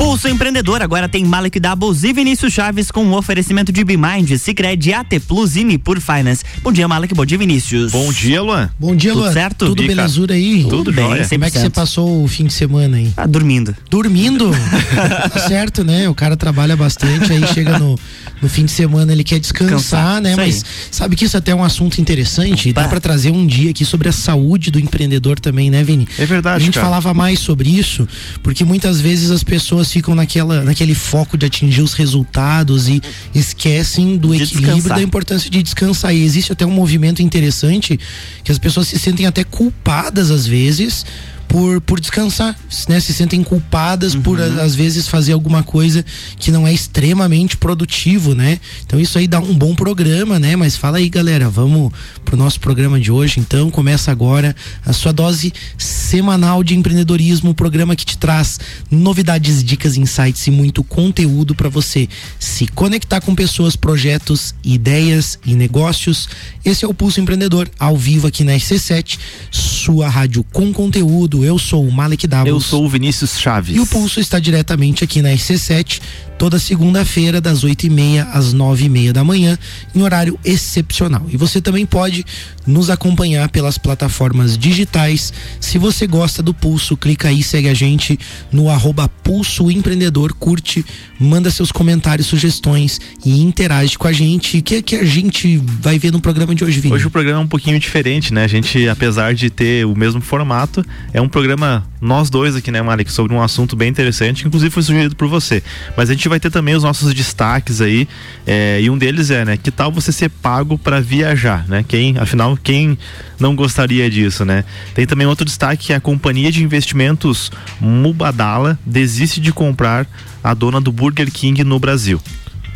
Pulso Empreendedor agora tem Malek Doubles e Vinícius Chaves com o um oferecimento de Bimind, Cicred, AT Plus e Nipur Finance. Bom dia, Malek. Bom dia, Vinícius. Bom dia, Luan. Bom dia, Luan. Tudo certo? Tudo Bica. belezura aí? Tudo bem, jóia. Como é que você passou o fim de semana aí? Ah, dormindo. Dormindo? tá certo, né? O cara trabalha bastante, aí chega no, no fim de semana ele quer descansar, Descansar, né? Mas sabe que isso até é um assunto interessante? Dá Bah. pra trazer um dia aqui sobre a saúde do empreendedor também, né, Vini? É verdade, A gente cara. falava mais sobre isso, porque muitas vezes as pessoas ficam naquela, naquele foco de atingir os resultados e esquecem do De equilíbrio descansar. da importância de descansar. E existe até um movimento interessante que as pessoas se sentem até culpadas às vezes. Por, por descansar, né? Se sentem culpadas por Uhum. a- às vezes fazer alguma coisa que não é extremamente produtivo, né? Então isso aí dá um bom programa, né? Mas fala aí, galera, vamos pro nosso programa de hoje. Então começa agora a sua dose semanal de empreendedorismo, o programa que te traz novidades, dicas, insights e muito conteúdo para você se conectar com pessoas, projetos, ideias e negócios. Esse é o Pulso Empreendedor, ao vivo aqui na RC7, sua rádio com conteúdo. Eu sou o Malek Davos. Eu sou o Vinícius Chaves. E o Pulso está diretamente aqui na RC7, toda segunda-feira, das 8h30 às 9h30 da manhã, em horário excepcional. E você também pode nos acompanhar pelas plataformas digitais. Se você gosta do Pulso, clica aí, segue a gente no arroba Pulso Empreendedor, curte, manda seus comentários, sugestões e interage com a gente. O que, é que a gente vai ver no programa de hoje, Vini? Hoje o programa é um pouquinho diferente, né? A gente, apesar de ter o mesmo formato, é um programa nós dois aqui, né, Malik, sobre um assunto bem interessante, que inclusive foi sugerido por você. Mas a gente vai ter também os nossos destaques aí, é, e um deles é, né, que tal você ser pago para viajar, né? Quem, afinal, quem não gostaria disso, né? Tem também outro destaque que é a companhia de investimentos Mubadala desiste de comprar a dona do Burger King no Brasil.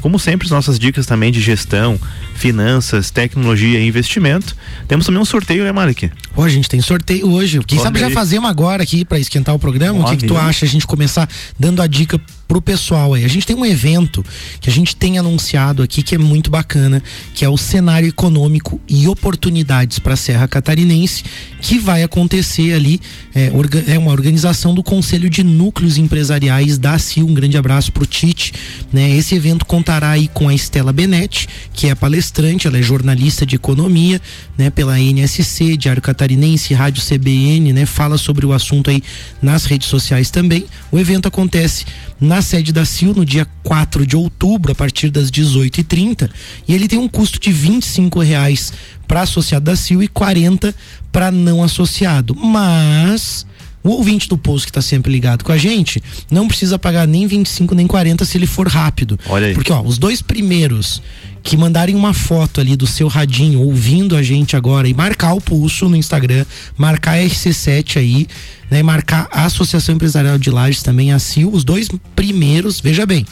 Como sempre, as nossas dicas também de gestão, finanças, tecnologia e investimento. Temos também um sorteio, né, Malik? Ó, a gente tem sorteio hoje. Quem Olha sabe já aí. fazemos agora aqui pra esquentar o programa? o que, que tu acha a gente começar dando a dica pro pessoal aí? A gente tem um evento que a gente tem anunciado aqui que é muito bacana, que é o cenário econômico e oportunidades para a Serra Catarinense, que vai acontecer ali. É, é uma organização do Conselho de Núcleos Empresariais da CIL. Um grande abraço pro Tite. Né? Esse evento contará aí com a Estela Benetti, que é palestrante, ela é jornalista de economia, né, pela NSC, Diário Catarinense, Rádio CBN, né, fala sobre o assunto aí nas redes sociais também. O evento acontece na sede da CIL no dia 4 de outubro, a partir das 18h30, e ele tem um custo de 25 reais para associado da CIL e 40 para não associado. Mas o ouvinte do post que está sempre ligado com a gente não precisa pagar nem 25 nem 40 se ele for rápido. Olha aí. Porque ó, os dois primeiros que mandarem uma foto ali do seu radinho ouvindo a gente agora e marcar o pulso no Instagram, marcar a RC7 aí, né, marcar a Associação Empresarial de Lages também, a CIL, os dois primeiros, veja bem,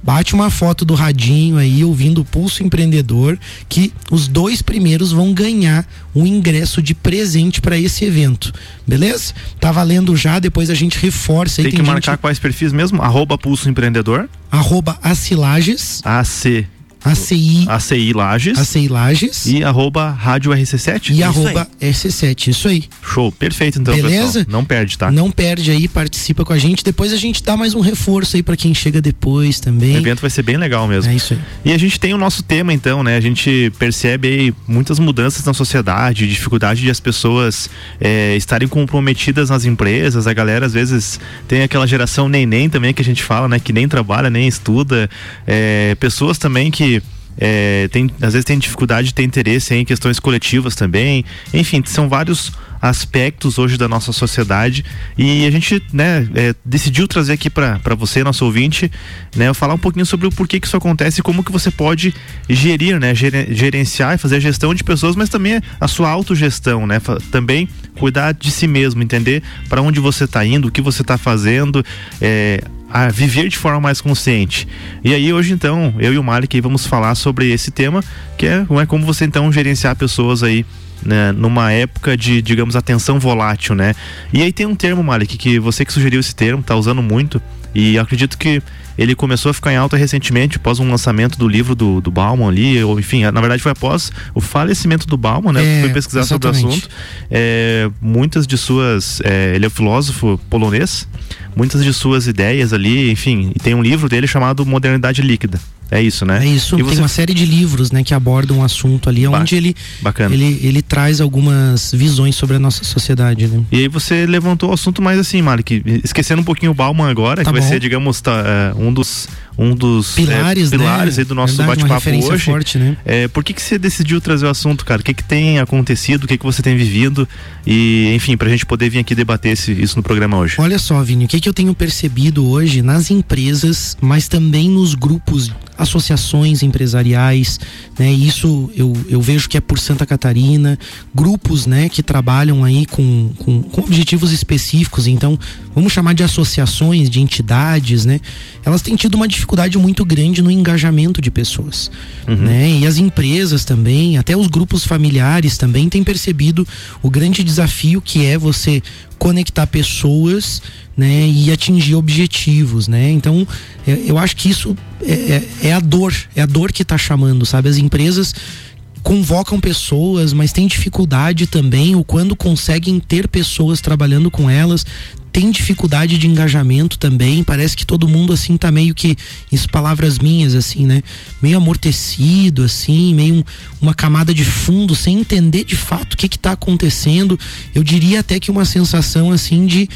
Bate uma foto do radinho aí, ouvindo o Pulso Empreendedor, que os dois primeiros vão ganhar um ingresso de presente para esse evento. Beleza? Tá valendo já, depois a gente reforça aí. Tem que gente- marcar quais perfis mesmo? Arroba Pulso Empreendedor, Arroba Acilages, AC, ACI, ACI Lages ACI Lages e arroba Rádio RC7. e Isso arroba RC7. Isso aí. Show, perfeito então, Beleza? pessoal. Não perde, tá? Não perde aí, participa com a gente. Depois a gente dá mais um reforço aí para quem chega depois O também. evento vai ser bem legal mesmo. É isso aí. E a gente tem o nosso tema então, né? A gente percebe aí muitas mudanças na sociedade, dificuldade de as pessoas eh, estarem comprometidas nas empresas. A galera às vezes tem aquela geração neném também que a gente fala, né? Que nem trabalha, nem estuda. Eh, pessoas também que eh, tem, às vezes tem dificuldade de ter interesse em questões coletivas também. Enfim, são vários aspectos hoje da nossa sociedade e a gente né, é, decidiu trazer aqui para você, nosso ouvinte, né, falar um pouquinho sobre o porquê que isso acontece e como que você pode gerir, né, gere- gerenciar e fazer a gestão de pessoas, mas também a sua autogestão, né, também cuidar de si mesmo, entender para onde você está indo, o que você está fazendo, é, a viver de forma mais consciente. E aí hoje então, eu e o Malik vamos falar sobre esse tema, que é, é como você então gerenciar pessoas aí né, numa época de, digamos, atenção volátil, né? E aí tem um termo, Malik, que você que sugeriu esse termo, tá usando muito, e acredito que ele começou a ficar em alta recentemente, após um lançamento do livro do, do Bauman ali, ou enfim, na verdade foi após o falecimento do Bauman, né? É, Fui pesquisar sobre o exatamente. assunto. É, muitas de suas. é, ele é um filósofo polonês. Muitas de suas ideias ali, enfim, e tem um livro dele chamado Modernidade Líquida. É isso, né? É isso. E tem você... uma série de livros, né, que abordam um assunto ali, onde ele, bacana. ele ele traz algumas visões sobre a nossa sociedade, né? E aí você levantou o assunto mais assim, Malik, esquecendo um pouquinho o Bauman agora, tá que bom. vai ser, digamos, tá, é, um dos um dos pilares, é, pilares né? do nosso bate-papo hoje. Forte, né? é, por que que você decidiu trazer o assunto, cara? O que que tem acontecido? O que que você tem vivido? E, enfim, pra gente poder vir aqui debater esse, isso no programa hoje. Olha só, Vini, o que que eu tenho percebido hoje nas empresas, mas também nos grupos associações empresariais, né? Isso eu, eu vejo que é por Santa Catarina, grupos, né, que trabalham aí com, com, com objetivos específicos. Então, vamos chamar de associações, de entidades, né? Elas têm tido uma dificuldade muito grande no engajamento de pessoas, uhum. né? E as empresas também, até os grupos familiares também têm percebido o grande desafio que é você conectar pessoas né, e atingir objetivos, né? Então, é, eu acho que isso é, é, é a dor, é a dor que está chamando, sabe? As empresas convocam pessoas, mas tem dificuldade também, ou quando conseguem ter pessoas trabalhando com elas, tem dificuldade de engajamento também. Parece que todo mundo assim tá meio que, isso palavras minhas assim, né? Meio amortecido assim, meio um, uma camada de fundo, sem entender de fato o que que tá acontecendo. Eu diria até que uma sensação assim de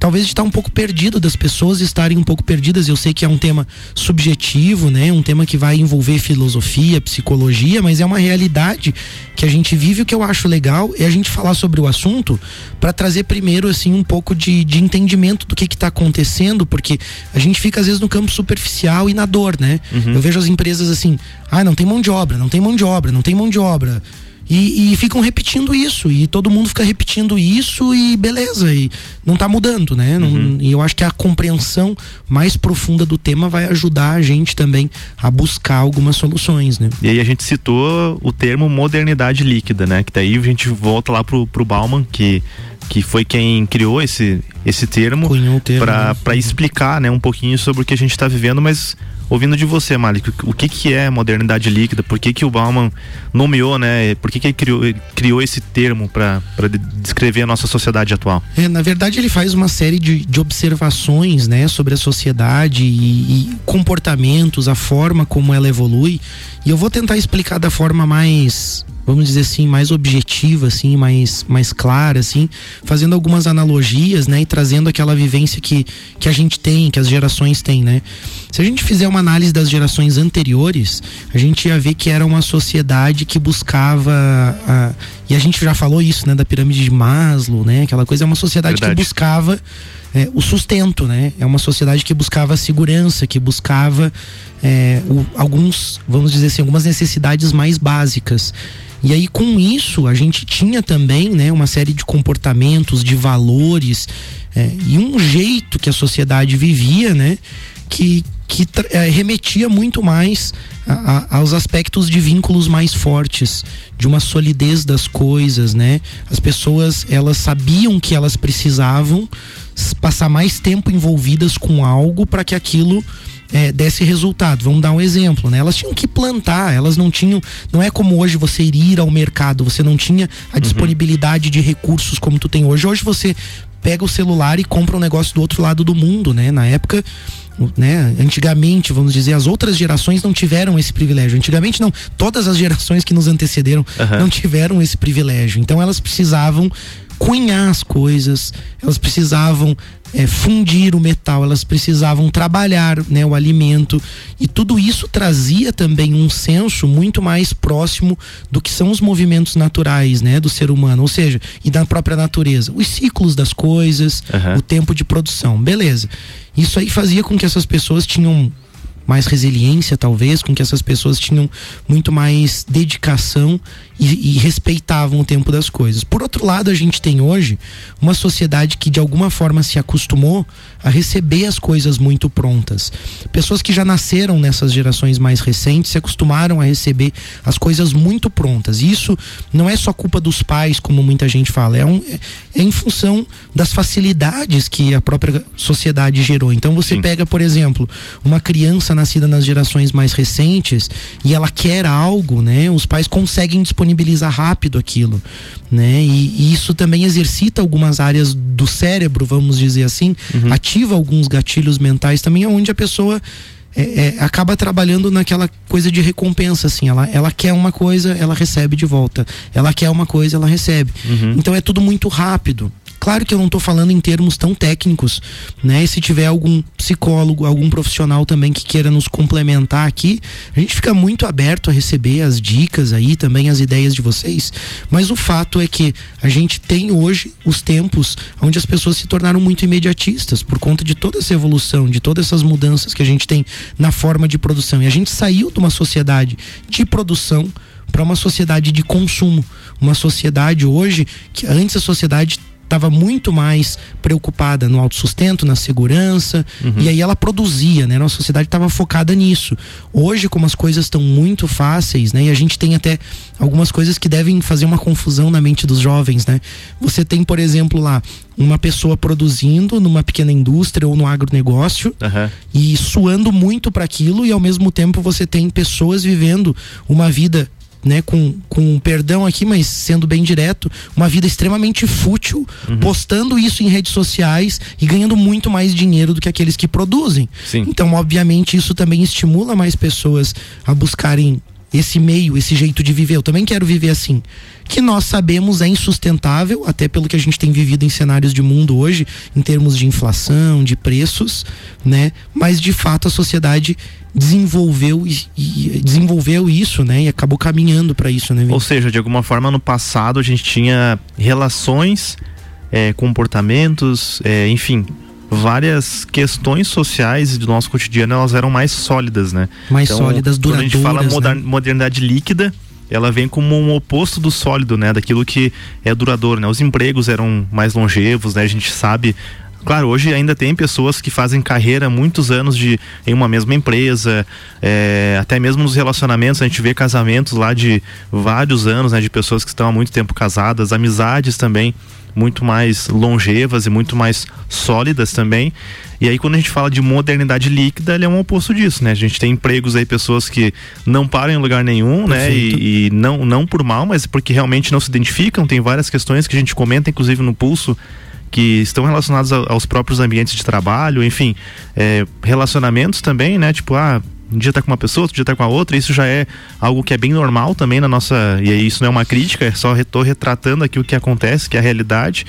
talvez de estar um pouco perdido, das pessoas estarem um pouco perdidas. Eu sei que é um tema subjetivo, né? Um tema que vai envolver filosofia, psicologia, mas é uma realidade que a gente vive. O que eu acho legal é a gente falar sobre o assunto para trazer primeiro, assim, um pouco de, de entendimento do que está acontecendo, porque a gente fica às vezes no campo superficial e na dor, né? Uhum. Eu vejo as empresas assim, ah, não tem mão de obra, não tem mão de obra, não tem mão de obra. E, e, ficam repetindo isso, e todo mundo fica repetindo isso e beleza, e não está mudando, né? Não, uhum. E eu acho que a compreensão mais profunda do tema vai ajudar a gente também a buscar algumas soluções, né? E aí a gente citou o termo modernidade líquida, né? Que daí a gente volta lá pro, pro Bauman, que que foi quem criou esse, esse termo, termo para né? explicar né, um pouquinho sobre o que a gente está vivendo, mas ouvindo de você, Malik, o que, que é modernidade líquida? Por que, que o Bauman nomeou, né? Por que, que ele criou, criou esse termo para descrever a nossa sociedade atual? É, na verdade, ele faz uma série de, de observações né, sobre a sociedade e, e comportamentos, a forma como ela evolui. E eu vou tentar explicar da forma mais vamos dizer assim, mais objetiva, assim, mais, mais clara, assim, fazendo algumas analogias, né, e trazendo aquela vivência que, que a gente tem, que as gerações têm, né. Se a gente fizer uma análise das gerações anteriores, a gente ia ver que era uma sociedade que buscava a, e a gente já falou isso, né, da pirâmide de Maslow, né, aquela coisa é uma sociedade Verdade. que buscava é, o sustento, né? É uma sociedade que buscava segurança, que buscava é, o, alguns, vamos dizer assim, algumas necessidades mais básicas. E aí com isso a gente tinha também, né, uma série de comportamentos, de valores é, e um jeito que a sociedade vivia, né, que que é, remetia muito mais a, a, aos aspectos de vínculos mais fortes, de uma solidez das coisas, né? As pessoas elas sabiam que elas precisavam passar mais tempo envolvidas com algo para que aquilo é, desse resultado. Vamos dar um exemplo, né? Elas tinham que plantar, elas não tinham. Não é como hoje você ir ao mercado, você não tinha a uhum. disponibilidade de recursos como tu tem hoje. Hoje você pega o celular e compra um negócio do outro lado do mundo, né? Na época, né? Antigamente, vamos dizer, as outras gerações não tiveram esse privilégio. Antigamente não, todas as gerações que nos antecederam uhum. não tiveram esse privilégio. Então elas precisavam cunhar as coisas, elas precisavam é, fundir o metal, elas precisavam trabalhar né, o alimento e tudo isso trazia também um senso muito mais próximo do que são os movimentos naturais né, do ser humano, ou seja, e da própria natureza, os ciclos das coisas, uhum. o tempo de produção, beleza. Isso aí fazia com que essas pessoas tinham mais resiliência, talvez, com que essas pessoas tinham muito mais dedicação e, e, respeitavam o tempo das coisas. Por outro lado, a gente tem hoje uma sociedade que de alguma forma se acostumou a receber as coisas muito prontas. Pessoas que já nasceram nessas gerações mais recentes se acostumaram a receber as coisas muito prontas. E isso não é só culpa dos pais, como muita gente fala, é, um, é, em função das facilidades que a própria sociedade gerou. Então você Sim. pega, por exemplo, uma criança criança nascida nas gerações mais recentes e ela quer algo, né? Os pais conseguem disponibilizar rápido aquilo, né? E, e isso também exercita algumas áreas do cérebro, vamos dizer assim, uhum. ativa alguns gatilhos mentais também, onde a pessoa é, é, acaba trabalhando naquela coisa de recompensa, assim. Ela, ela quer uma coisa, ela recebe de volta. Ela quer uma coisa, ela recebe. Uhum. Então é tudo muito rápido. Claro que eu não estou falando em termos tão técnicos, né? E se tiver algum psicólogo, algum profissional também que queira nos complementar aqui, a gente fica muito aberto a receber as dicas aí, também as ideias de vocês. Mas o fato é que a gente tem hoje os tempos onde as pessoas se tornaram muito imediatistas por conta de toda essa evolução, de todas essas mudanças que a gente tem na forma de produção. E a gente saiu de uma sociedade de produção para uma sociedade de consumo, uma sociedade hoje que antes a sociedade estava muito mais preocupada no autossustento, na segurança, uhum. e aí ela produzia, né? Nossa sociedade estava focada nisso. Hoje, como as coisas estão muito fáceis, né? E a gente tem até algumas coisas que devem fazer uma confusão na mente dos jovens, né? Você tem, por exemplo, lá uma pessoa produzindo numa pequena indústria ou no agronegócio uhum. e suando muito para aquilo e ao mesmo tempo você tem pessoas vivendo uma vida né, com, com perdão aqui, mas sendo bem direto, uma vida extremamente fútil, uhum. postando isso em redes sociais e ganhando muito mais dinheiro do que aqueles que produzem. Sim. Então, obviamente, isso também estimula mais pessoas a buscarem esse meio, esse jeito de viver. Eu também quero viver assim. Que nós sabemos é insustentável, até pelo que a gente tem vivido em cenários de mundo hoje, em termos de inflação, de preços, né? Mas de fato a sociedade desenvolveu e, e, desenvolveu isso, né? E acabou caminhando para isso, né? Ou seja, de alguma forma no passado a gente tinha relações, é, comportamentos, é, enfim, várias questões sociais do nosso cotidiano elas eram mais sólidas, né? Mais então, sólidas, duradouras. Quando a gente fala né? modernidade líquida, ela vem como um oposto do sólido, né? Daquilo que é duradouro, né? Os empregos eram mais longevos, né? A gente sabe Claro, hoje ainda tem pessoas que fazem carreira muitos anos de em uma mesma empresa, é, até mesmo nos relacionamentos a gente vê casamentos lá de vários anos, né, de pessoas que estão há muito tempo casadas, amizades também muito mais longevas e muito mais sólidas também. E aí quando a gente fala de modernidade líquida, ele é um oposto disso, né? A gente tem empregos aí, pessoas que não param em lugar nenhum, né? E, e, não, não por mal, mas porque realmente não se identificam. Tem várias questões que a gente comenta, inclusive no pulso, que estão relacionados aos próprios ambientes de trabalho, enfim, é, relacionamentos também, né? Tipo, ah, um dia tá com uma pessoa, outro dia tá com a outra, isso já é algo que é bem normal também na nossa. E isso não é uma crítica, é só tô retratando aqui o que acontece, que é a realidade.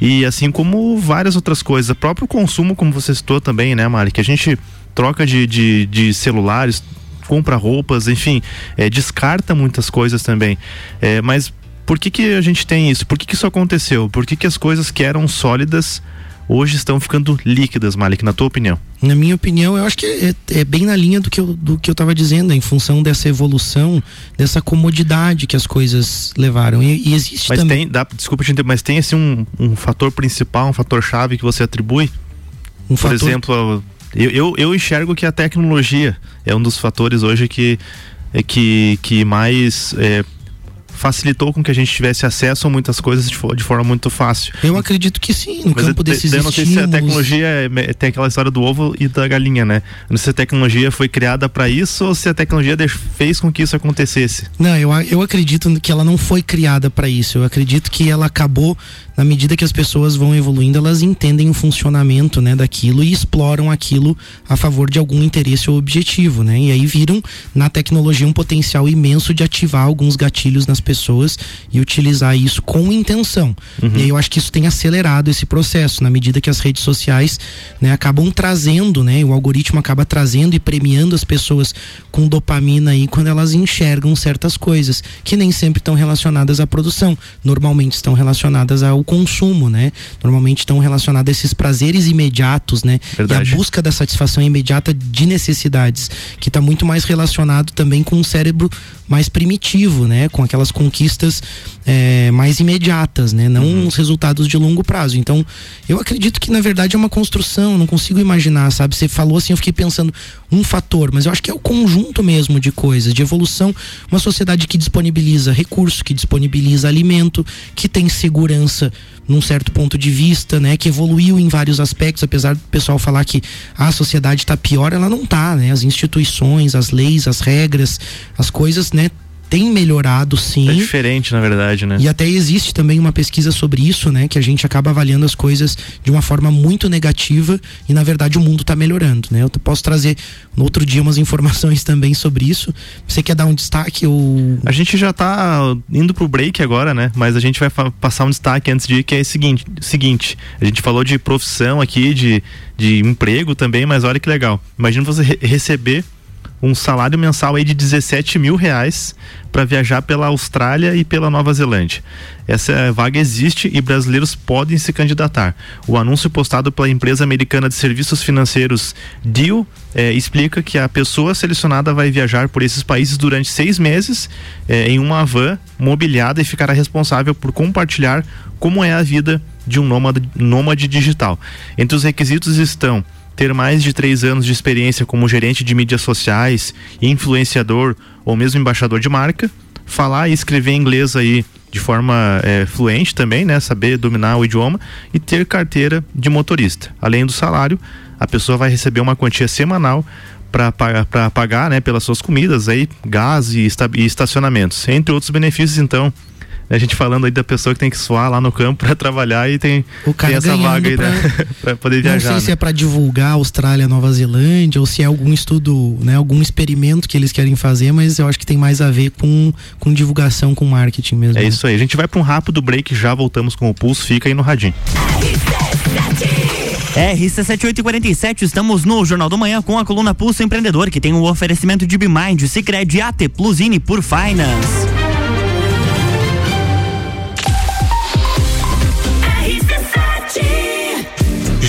E assim como várias outras coisas, o próprio consumo, como você citou também, né, Mari, que a gente troca de, de, de celulares, compra roupas, enfim, é, descarta muitas coisas também. É, mas por que, que a gente tem isso? Por que, que isso aconteceu? Por que, que as coisas que eram sólidas hoje estão ficando líquidas, Malik, na tua opinião? Na minha opinião, eu acho que é, é bem na linha do que eu, do que eu tava dizendo, em função dessa evolução, dessa comodidade que as coisas levaram. E, e existe mas também. Tem, dá, desculpa te mas tem assim um, um fator principal, um fator chave que você atribui? Um Por fator... exemplo, eu, eu, eu enxergo que a tecnologia é um dos fatores hoje que, é que, que mais é, facilitou com que a gente tivesse acesso a muitas coisas de, de forma muito fácil. Eu acredito que sim, no Mas campo eu, desses eu não sei se a tecnologia é, tem aquela história do ovo e da galinha, né? não sei se a tecnologia foi criada para isso ou se a tecnologia fez com que isso acontecesse. Não, eu, eu acredito que ela não foi criada para isso. Eu acredito que ela acabou na medida que as pessoas vão evoluindo, elas entendem o funcionamento, né, daquilo e exploram aquilo a favor de algum interesse ou objetivo, né? E aí viram na tecnologia um potencial imenso de ativar alguns gatilhos nas pessoas e utilizar isso com intenção. Uhum. E aí eu acho que isso tem acelerado esse processo, na medida que as redes sociais, né, acabam trazendo, né, o algoritmo acaba trazendo e premiando as pessoas com dopamina aí quando elas enxergam certas coisas que nem sempre estão relacionadas à produção, normalmente estão relacionadas ao consumo, né? Normalmente estão relacionados a esses prazeres imediatos, né? Verdade. E a busca da satisfação imediata de necessidades, que está muito mais relacionado também com um cérebro mais primitivo, né? Com aquelas conquistas é, mais imediatas, né? Não uhum. os resultados de longo prazo. Então, eu acredito que na verdade é uma construção, não consigo imaginar, sabe? Você falou assim, eu fiquei pensando um fator, mas eu acho que é o conjunto mesmo de coisas, de evolução, uma sociedade que disponibiliza recurso, que disponibiliza alimento, que tem segurança num certo ponto de vista, né, que evoluiu em vários aspectos, apesar do pessoal falar que a sociedade está pior, ela não está, né? As instituições, as leis, as regras, as coisas, né, tem melhorado sim. É diferente, na verdade, né? E até existe também uma pesquisa sobre isso, né? Que a gente acaba avaliando as coisas de uma forma muito negativa e na verdade o mundo está melhorando, né? Eu posso trazer no outro dia umas informações também sobre isso. Você quer dar um destaque ou A gente já está indo pro break agora, né? Mas a gente vai passar um destaque antes de ir que é o seguinte, seguinte, a gente falou de profissão aqui, de de emprego também, mas olha que legal. Imagina você re receber um salário mensal aí de 17 mil reais para viajar pela Austrália e pela Nova Zelândia. Essa vaga existe e brasileiros podem se candidatar. O anúncio postado pela empresa americana de serviços financeiros Deal eh, explica que a pessoa selecionada vai viajar por esses países durante seis meses eh, em uma van mobiliada e ficará responsável por compartilhar como é a vida de um nômade, nômade digital. Entre os requisitos estão ter mais de três anos de experiência como gerente de mídias sociais, influenciador ou mesmo embaixador de marca, falar e escrever inglês aí de forma é, fluente também, né? Saber dominar o idioma e ter carteira de motorista. Além do salário, a pessoa vai receber uma quantia semanal para pagar, né, pelas suas comidas aí, gás e, e estacionamentos, entre outros benefícios. Então, a gente falando aí da pessoa que tem que suar lá no campo para trabalhar e tem, tem essa vaga aí pra, né? para poder viajar. Não sei né? se é para divulgar Austrália, Nova Zelândia ou se é algum estudo, né, algum experimento que eles querem fazer, mas eu acho que tem mais a ver com, com divulgação, com marketing mesmo. É isso aí. A gente vai para um rápido break, já voltamos com o Pulso, fica aí no radinho. RC7847, estamos no Jornal do Manhã com a coluna Pulso Empreendedor, que tem o um oferecimento de Bimind, Cicred, AT Plus por Finance.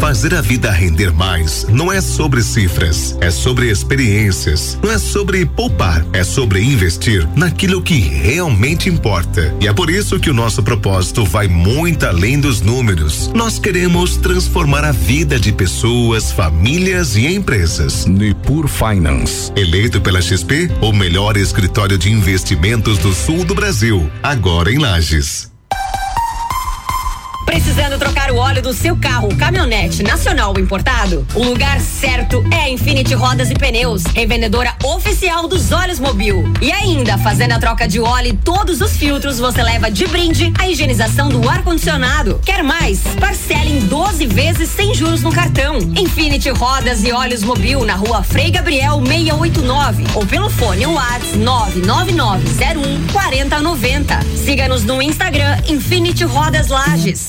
Fazer a vida render mais não é sobre cifras, é sobre experiências. Não é sobre poupar, é sobre investir naquilo que realmente importa. E é por isso que o nosso propósito vai muito além dos números. Nós queremos transformar a vida de pessoas, famílias e empresas. Nipur Finance. Eleito pela XP, o melhor escritório de investimentos do sul do Brasil, agora em Lages. Precisando trocar o óleo do seu carro, caminhonete, nacional ou importado? O lugar certo é Infinity Rodas e Pneus, revendedora oficial dos óleos Mobil. E ainda, fazendo a troca de óleo e todos os filtros, você leva de brinde a higienização do ar-condicionado. Quer mais? Parcela em 12 vezes sem juros no cartão. Infinity Rodas e Óleos Mobil na rua Frei Gabriel 689 ou pelo fone WhatsApp 99901 4090. Siga-nos no Instagram Infinity Rodas Lages.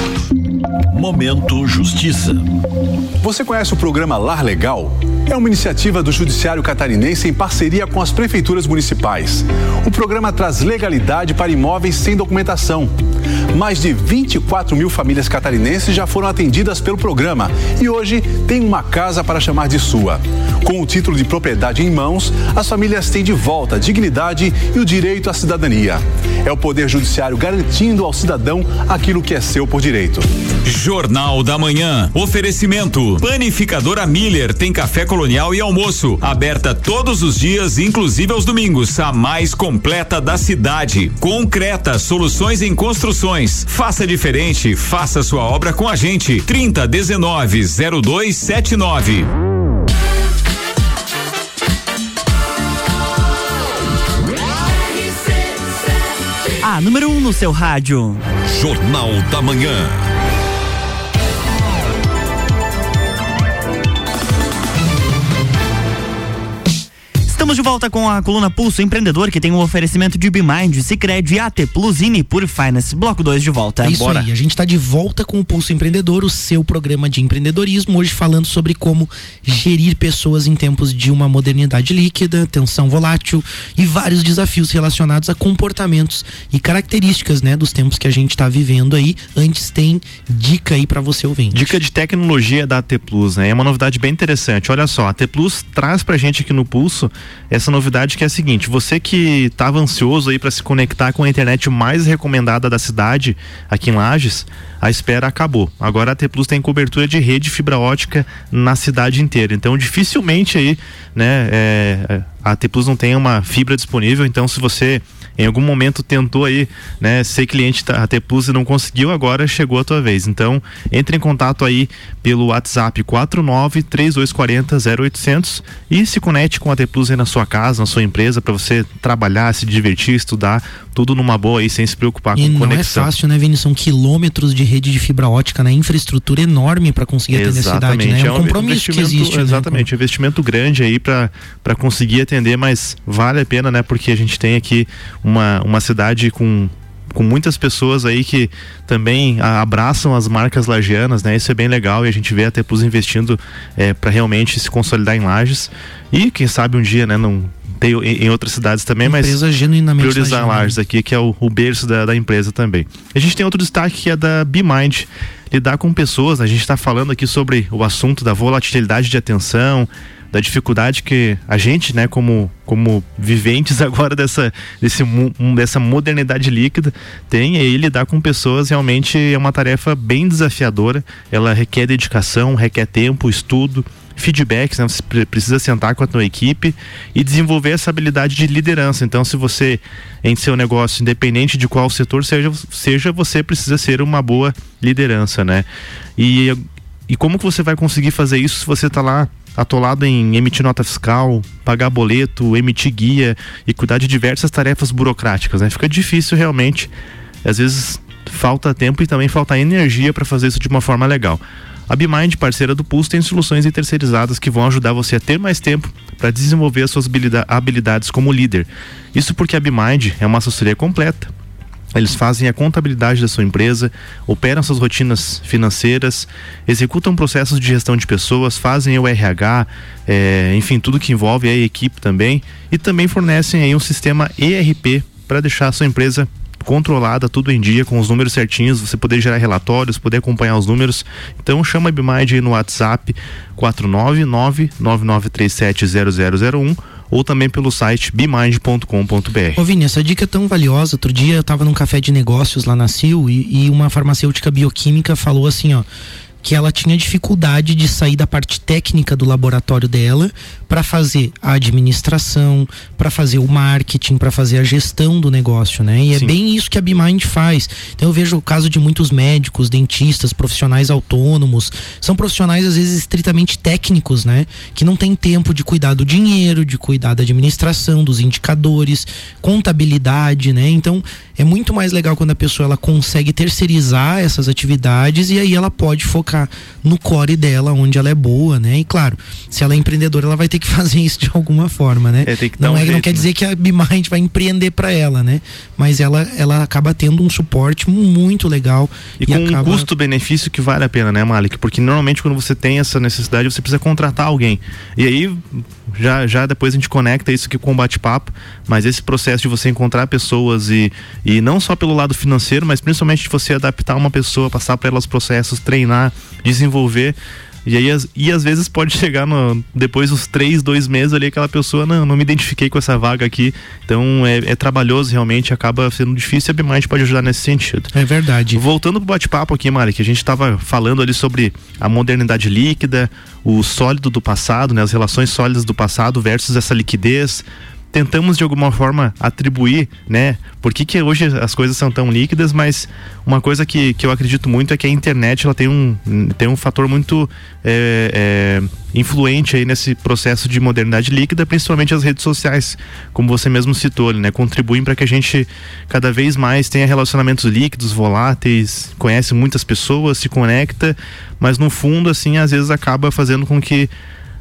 Momento Justiça. Você conhece o programa Lar Legal? É uma iniciativa do Judiciário Catarinense em parceria com as prefeituras municipais. O programa traz legalidade para imóveis sem documentação. Mais de 24 mil famílias catarinenses já foram atendidas pelo programa e hoje tem uma casa para chamar de sua. Com o título de propriedade em mãos, as famílias têm de volta a dignidade e o direito à cidadania. É o Poder Judiciário garantindo ao cidadão aquilo que é seu por direito. Jornal da Manhã. Oferecimento. Panificadora Miller tem café colonial e almoço. Aberta todos os dias, inclusive aos domingos. A mais completa da cidade. Concreta, soluções em construções. Faça diferente, faça sua obra com a gente. 30 19 0279. A número 1 um no seu rádio. Jornal da Manhã. Estamos de volta com a coluna Pulso Empreendedor, que tem um oferecimento de Bimind, Cicred, AT Plus e Nipur Finance. Bloco 2 de volta. É isso Bora. aí, a gente está de volta com o Pulso Empreendedor, o seu programa de empreendedorismo, hoje falando sobre como gerir pessoas em tempos de uma modernidade líquida, tensão volátil e vários desafios relacionados a comportamentos e características, né, dos tempos que a gente está vivendo aí. Antes tem dica aí para você ouvinte. Dica de tecnologia da AT Plus, né? É uma novidade bem interessante. Olha só, a AT Plus traz pra gente aqui no Pulso essa novidade que é a seguinte: você que estava ansioso aí para se conectar com a internet mais recomendada da cidade, aqui em Lages, a espera acabou. Agora a T Plus tem cobertura de rede fibra ótica na cidade inteira. Então dificilmente aí, né, é, a T Plus não tem uma fibra disponível. Então se você em algum momento tentou aí, né, ser cliente da Plus e não conseguiu, agora chegou a tua vez. Então, entre em contato aí pelo WhatsApp 49 3240 0800 e se conecte com a AT Plus aí na sua casa, na sua empresa para você trabalhar, se divertir, estudar, tudo numa boa aí sem se preocupar e com não conexão. é fácil, né, Vini? São quilômetros de rede de fibra ótica, né? Infraestrutura enorme para conseguir atender a cidade, né? É um compromisso que existe, né? Exatamente, um investimento grande aí para conseguir atender, mas vale a pena, né? Porque a gente tem aqui uma, uma cidade com com muitas pessoas aí que também abraçam as marcas lagianas, né? Isso é bem legal e a gente vê a Tepus investindo para realmente se consolidar em Lages e quem sabe um dia, né? Não tem em, em outras cidades também, mas Empresa genuinamente priorizar. Lages aqui, que é o, o berço da, da empresa também. A gente tem outro destaque que é da BeMind, lidar com pessoas. né? A gente está falando aqui sobre o assunto da volatilidade de atenção, da dificuldade que a gente, né, como, como viventes agora dessa, desse, dessa modernidade líquida, tem. E lidar com pessoas realmente é uma tarefa bem desafiadora. Ela requer dedicação, requer tempo, estudo feedbacks, né? Você pre- precisa sentar com a tua equipe e desenvolver essa habilidade de liderança. Então, se você em seu negócio, independente de qual setor seja, seja você precisa ser uma boa liderança, né? E, e como que você vai conseguir fazer isso se você está lá atolado em emitir nota fiscal, pagar boleto, emitir guia e cuidar de diversas tarefas burocráticas, né? Fica difícil realmente. Às vezes falta tempo e também falta energia para fazer isso de uma forma legal. A BeMind, parceira do Pulse, tem soluções terceirizadas que vão ajudar você a ter mais tempo para desenvolver as suas habilida- habilidades como líder. Isso porque a BeMind é uma assessoria completa. Eles fazem a contabilidade da sua empresa, operam suas rotinas financeiras, executam processos de gestão de pessoas, fazem o RH, eh, enfim, tudo que envolve a equipe também, e também fornecem aí um sistema ERP para deixar a sua empresa controlada, tudo em dia, com os números certinhos, você poder gerar relatórios, poder acompanhar os números. Então chama a BMind no WhatsApp 499-9937-0001 ou também pelo site bimind.com.br. Ô Vini, essa dica é tão valiosa. Outro dia eu estava num café de negócios lá na CIL e, e uma farmacêutica bioquímica falou assim, ó que ela tinha dificuldade de sair da parte técnica do laboratório dela para fazer a administração, para fazer o marketing, para fazer a gestão do negócio, né? E é Sim. é bem isso que a BeMind faz. Então eu vejo o caso de muitos médicos, dentistas, profissionais autônomos, são profissionais às vezes estritamente técnicos, né? Que não tem tempo de cuidar do dinheiro, de cuidar da administração, dos indicadores, contabilidade, né? Então é muito mais legal quando a pessoa ela consegue terceirizar essas atividades e aí ela pode focar no core dela, onde ela é boa, né? E claro, se ela é empreendedora, ela vai ter que fazer isso de alguma forma, né? É, tem que não, um é, jeito, não quer né? dizer que a BeMind vai empreender para ela, né? Mas ela, ela acaba tendo um suporte muito legal. E, e com acaba... um custo-benefício que vale a pena, né, Malik? Porque normalmente quando você tem essa necessidade, você precisa contratar alguém. E aí, já, já depois a gente conecta isso aqui com o bate-papo, mas esse processo de você encontrar pessoas e, e não só pelo lado financeiro, mas principalmente de você adaptar uma pessoa, passar para ela os processos, treinar, desenvolver e aí, e às vezes pode chegar no, depois dos três, dois meses ali, aquela pessoa, não, não me identifiquei com essa vaga aqui. Então é, é trabalhoso realmente, acaba sendo difícil e a BMind pode ajudar nesse sentido. É verdade. Voltando pro bate-papo aqui, Mari, que a gente estava falando ali sobre a modernidade líquida, o sólido do passado, né, as relações sólidas do passado versus essa liquidez tentamos de alguma forma atribuir, né? Por que, que hoje as coisas são tão líquidas, mas uma coisa que, que eu acredito muito é que a internet ela tem um, tem um fator muito é, é, influente aí nesse processo de modernidade líquida, principalmente as redes sociais, como você mesmo citou, né? Contribuem para que a gente cada vez mais tenha relacionamentos líquidos, voláteis, conhece muitas pessoas, se conecta, mas no fundo, assim, às vezes acaba fazendo com que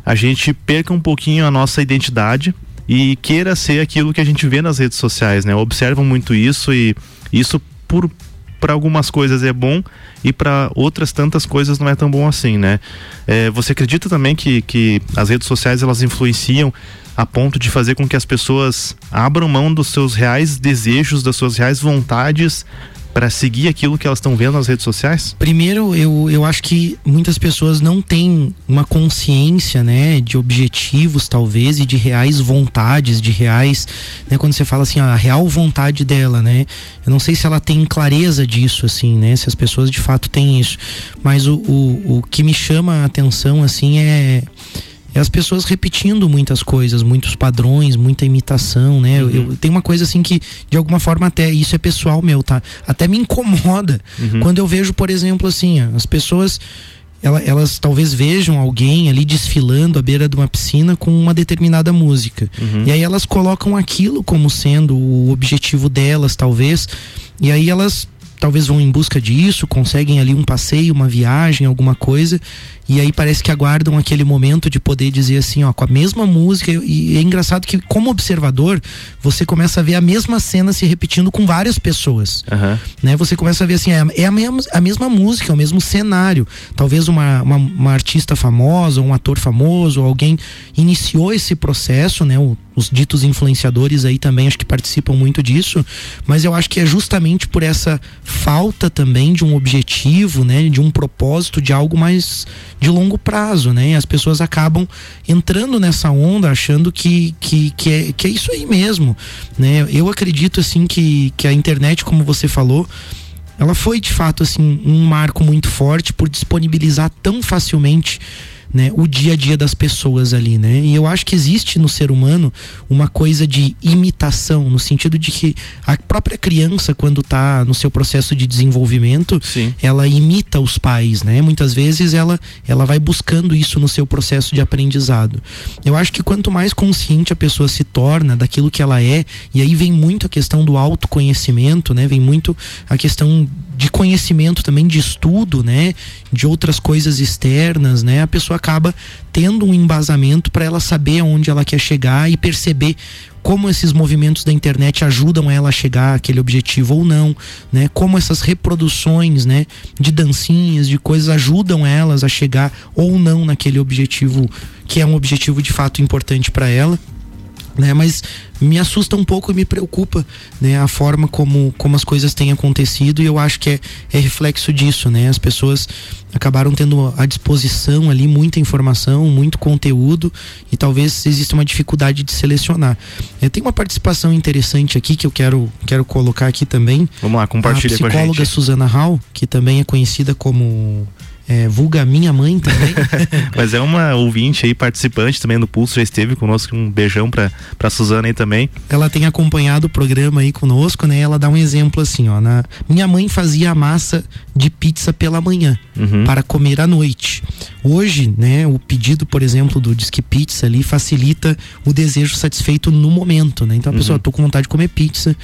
a gente perca um pouquinho a nossa identidade e queira ser aquilo que a gente vê nas redes sociais, né? Observam muito isso e isso por para algumas coisas é bom e para outras tantas coisas não é tão bom assim, né? É, você acredita também que, que as redes sociais elas influenciam a ponto de fazer com que as pessoas abram mão dos seus reais desejos, das suas reais vontades para seguir aquilo que elas estão vendo nas redes sociais? Primeiro, eu, eu acho que muitas pessoas não têm uma consciência, né, de objetivos talvez e de reais vontades, de reais, né, quando você fala assim, a real vontade dela, né? Eu não sei se ela tem clareza disso, assim, né? Se as pessoas de fato têm isso. Mas o, o, o que me chama a atenção, assim, é é as pessoas repetindo muitas coisas, muitos padrões, muita imitação, né? Uhum. Eu, eu tenho uma coisa assim que, de alguma forma, até isso é pessoal meu, tá? Até me incomoda uhum. quando eu vejo, por exemplo, assim, as pessoas. Elas, elas, talvez vejam alguém ali desfilando à beira de uma piscina com uma determinada música. Uhum. E aí elas colocam aquilo como sendo o objetivo delas, talvez. E aí elas talvez vão em busca disso, conseguem ali um passeio, uma viagem, alguma coisa, e aí parece que aguardam aquele momento de poder dizer assim, ó, com a mesma música. E é engraçado que, como observador, você começa a ver a mesma cena se repetindo com várias pessoas. Uhum. Né? Você começa a ver assim, é, é a, mesma, a mesma música, é o mesmo cenário. Talvez uma, uma, uma artista famosa, um ator famoso, alguém iniciou esse processo, né? O, os ditos influenciadores aí também acho que participam muito disso, mas eu acho que é justamente por essa falta também de um objetivo, né, de um propósito, de algo mais de longo prazo, né? E as pessoas acabam entrando nessa onda achando que, que, que, é, que é isso aí mesmo, né? Eu acredito assim que, que a internet, como você falou, ela foi de fato assim um marco muito forte por disponibilizar tão facilmente né, o dia a dia das pessoas ali, né? E eu acho que existe no ser humano uma coisa de imitação, no sentido de que a própria criança, quando está no seu processo de desenvolvimento, Sim. ela imita os pais, né? Muitas vezes ela, ela vai buscando isso no seu processo de aprendizado. Eu acho que quanto mais consciente a pessoa se torna daquilo que ela é, e aí vem muito a questão do autoconhecimento, né? Vem muito a questão de conhecimento também, de estudo, né? De outras coisas externas, né? A pessoa acaba tendo um embasamento para ela saber aonde ela quer chegar e perceber como esses movimentos da internet ajudam ela a chegar àquele objetivo ou não, né? Como essas reproduções, né, de dancinhas, de coisas ajudam elas a chegar ou não naquele objetivo que é um objetivo de fato importante para ela, né? Mas me assusta um pouco e me preocupa, né? A forma como, como as coisas têm acontecido e eu acho que é, é reflexo disso, né? As pessoas acabaram tendo à disposição ali muita informação, muito conteúdo e talvez exista uma dificuldade de selecionar. É, tem uma participação interessante aqui que eu quero, quero colocar aqui também. Vamos lá, compartilha com a gente. A psicóloga Suzana Hall, que também é conhecida como é, vulga minha mãe também. Mas é uma ouvinte aí, participante também do Pulso, já esteve conosco. Um beijão pra, pra Suzana aí também. Ela tem acompanhado o programa aí conosco, né? Ela dá um exemplo assim, ó. Na, minha mãe fazia a massa de pizza pela manhã uhum. para comer à noite. Hoje, né, o pedido, por exemplo, do Disque Pizza ali facilita o desejo satisfeito no momento, né? Então a pessoa, uhum. tô com vontade de comer pizza,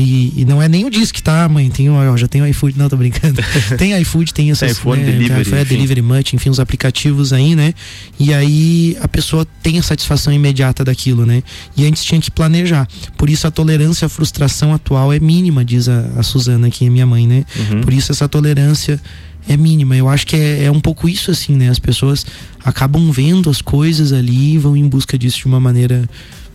e, e, não é nem o disque, tá, mãe? Tem, ó, já tem o iFood, não, tô brincando. tem iFood, tem essas. iPhone, né, Delivery. Tem Delivery Much, enfim, os aplicativos aí, né? E aí a pessoa tem a satisfação imediata daquilo, né? E antes tinha que planejar. Por isso a tolerância à frustração atual é mínima, diz a, a Suzana aqui, a minha mãe, né? Uhum. Por isso essa tolerância é mínima. Eu acho que é, é um pouco isso, assim, né? As pessoas acabam vendo as coisas ali e vão em busca disso de uma maneira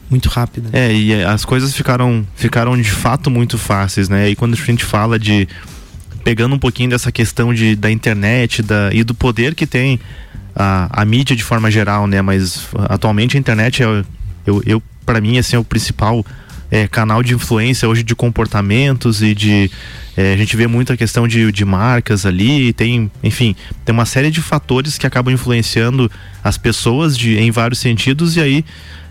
muito rápida. É, e as coisas ficaram, ficaram de fato muito fáceis, né? E quando a gente fala de. pegando um pouquinho dessa questão de, da internet da, e do poder que tem a, a mídia de forma geral, né? Mas atualmente a internet é. Eu, eu para mim, assim, é o principal é, canal de influência hoje de comportamentos e de. É, a gente vê muita questão de, de marcas ali, tem, enfim, tem uma série de fatores que acabam influenciando as pessoas de, em vários sentidos, e aí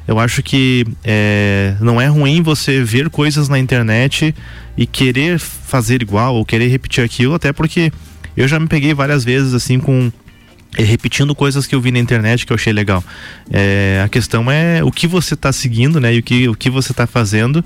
eu acho que é, não é ruim você ver coisas na internet e querer fazer igual ou querer repetir aquilo, até porque eu já me peguei várias vezes assim com é, repetindo coisas que eu vi na internet que eu achei legal. É, a questão é o que você está seguindo, né? E o que, o que você está fazendo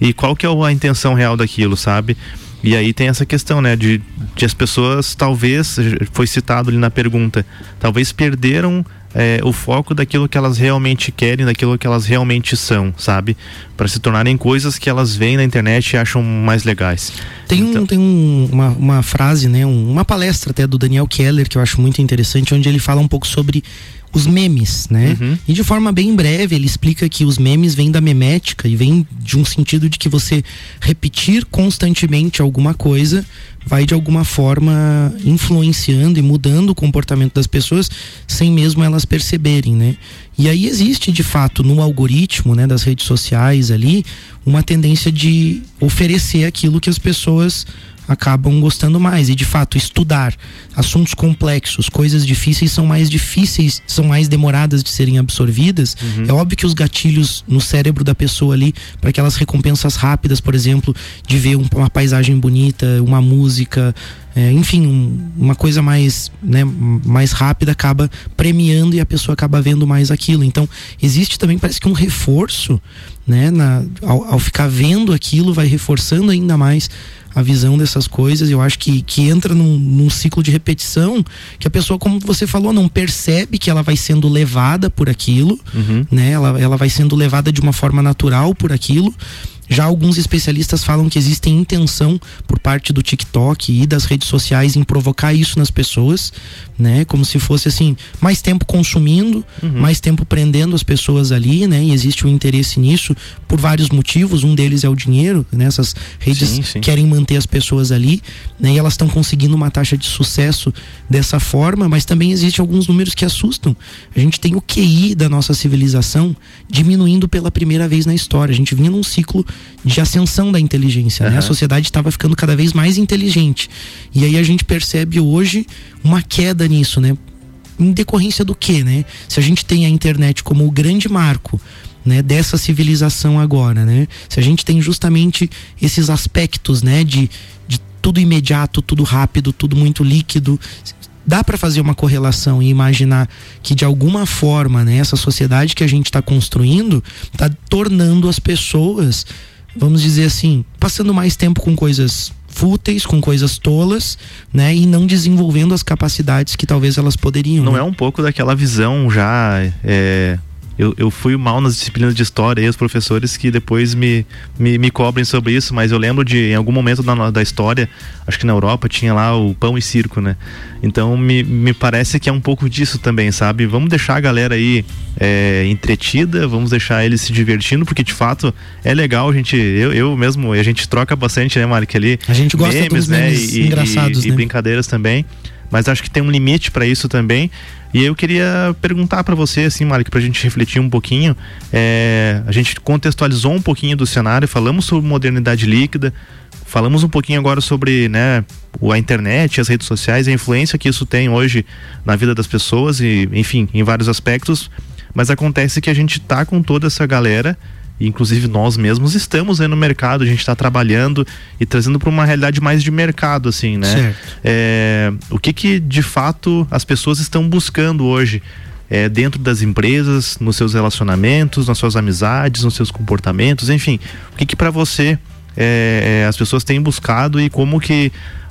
e qual que é a intenção real daquilo, sabe? E aí tem essa questão, né? De, de as pessoas talvez, foi citado ali na pergunta, talvez perderam é, o foco daquilo que elas realmente querem, daquilo que elas realmente são, sabe? Para se tornarem coisas que elas veem na internet e acham mais legais. Tem, então... um, tem um, uma, uma frase, né? Um, uma palestra até do Daniel Keller que eu acho muito interessante, onde ele fala um pouco sobre os memes, né? Uhum. E de forma bem breve ele explica que os memes vêm da memética e vêm de um sentido de que você repetir constantemente alguma coisa vai de alguma forma influenciando e mudando o comportamento das pessoas sem mesmo elas perceberem, né? E aí existe de fato no algoritmo, né, das redes sociais ali, uma tendência de oferecer aquilo que as pessoas acabam gostando mais. E de fato, estudar assuntos complexos, coisas difíceis são mais difíceis, são mais demoradas de serem absorvidas. Uhum. É óbvio que os gatilhos no cérebro da pessoa ali, para aquelas recompensas rápidas, por exemplo, de ver um, uma paisagem bonita, uma música, é, enfim, um, uma coisa mais, né, mais rápida acaba premiando e a pessoa acaba vendo mais aquilo. Então, existe também, parece que um reforço, né, na, ao, ao ficar vendo aquilo, vai reforçando ainda mais a visão dessas coisas. Eu acho que, que entra num, num, ciclo de repetição que a pessoa, como você falou, não percebe que ela vai sendo levada por aquilo, uhum. né? Ela, ela vai sendo levada de uma forma natural por aquilo. Já alguns especialistas falam que existe intenção por parte do TikTok e das redes sociais em provocar isso nas pessoas, né? Como se fosse assim, mais tempo consumindo, uhum. mais tempo prendendo as pessoas ali, né? E existe um interesse nisso por vários motivos. Um deles é o dinheiro, né? Essas redes sim, sim. querem manter as pessoas ali, né? E elas estão conseguindo uma taxa de sucesso dessa forma, mas também existem alguns números que assustam. A gente tem o QI da nossa civilização diminuindo pela primeira vez na história. A gente vinha num ciclo de ascensão da inteligência, uhum. né? A sociedade estava ficando cada vez mais inteligente. E aí a gente percebe hoje uma queda nisso, né? Em decorrência do que, né? Se a gente tem a internet como o grande marco né, dessa civilização agora, né? Se a gente tem justamente esses aspectos, né, de, de tudo imediato, tudo rápido, tudo muito líquido, dá para fazer uma correlação e imaginar que de alguma forma, né, essa sociedade que a gente está construindo está tornando as pessoas, vamos dizer assim, passando mais tempo com coisas fúteis, com coisas tolas, né? E não desenvolvendo as capacidades que talvez elas poderiam. Não né? é um pouco daquela visão já é, eu, eu fui mal nas disciplinas de história e os professores que depois me, me, me cobrem sobre isso, mas eu lembro de em algum momento da, da história, acho que na Europa tinha lá o pão e circo, né? Então me, me parece que é um pouco disso também, sabe? Vamos deixar a galera aí é, entretida, vamos deixar eles se divertindo, porque de fato é legal, a gente, eu, eu mesmo, a gente troca bastante, né, Mark, ali. A gente gosta memes, dos né? memes e, engraçados, e, né? e brincadeiras também mas acho que tem um limite para isso também. E eu queria perguntar para você, assim, Malik, para a gente refletir um pouquinho. É, a gente contextualizou um pouquinho do cenário, falamos sobre modernidade líquida, falamos um pouquinho agora sobre né, a internet, as redes sociais, a influência que isso tem hoje na vida das pessoas e, enfim, em vários aspectos. Mas acontece que a gente tá com toda essa galera inclusive nós mesmos estamos aí no mercado, a gente está trabalhando e trazendo para uma realidade mais de mercado, assim, né? É, o que que de fato as pessoas estão buscando hoje? É, dentro das empresas, nos seus relacionamentos, nas suas amizades, nos seus comportamentos, enfim, o que que para você é, é, as pessoas têm buscado e como que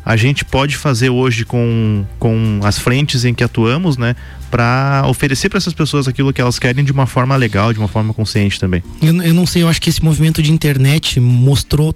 a gente pode fazer hoje com, com as frentes em que atuamos, né, para oferecer para essas pessoas aquilo que elas querem de uma forma legal, de uma forma consciente também. Eu, eu não sei, eu acho que esse movimento de internet mostrou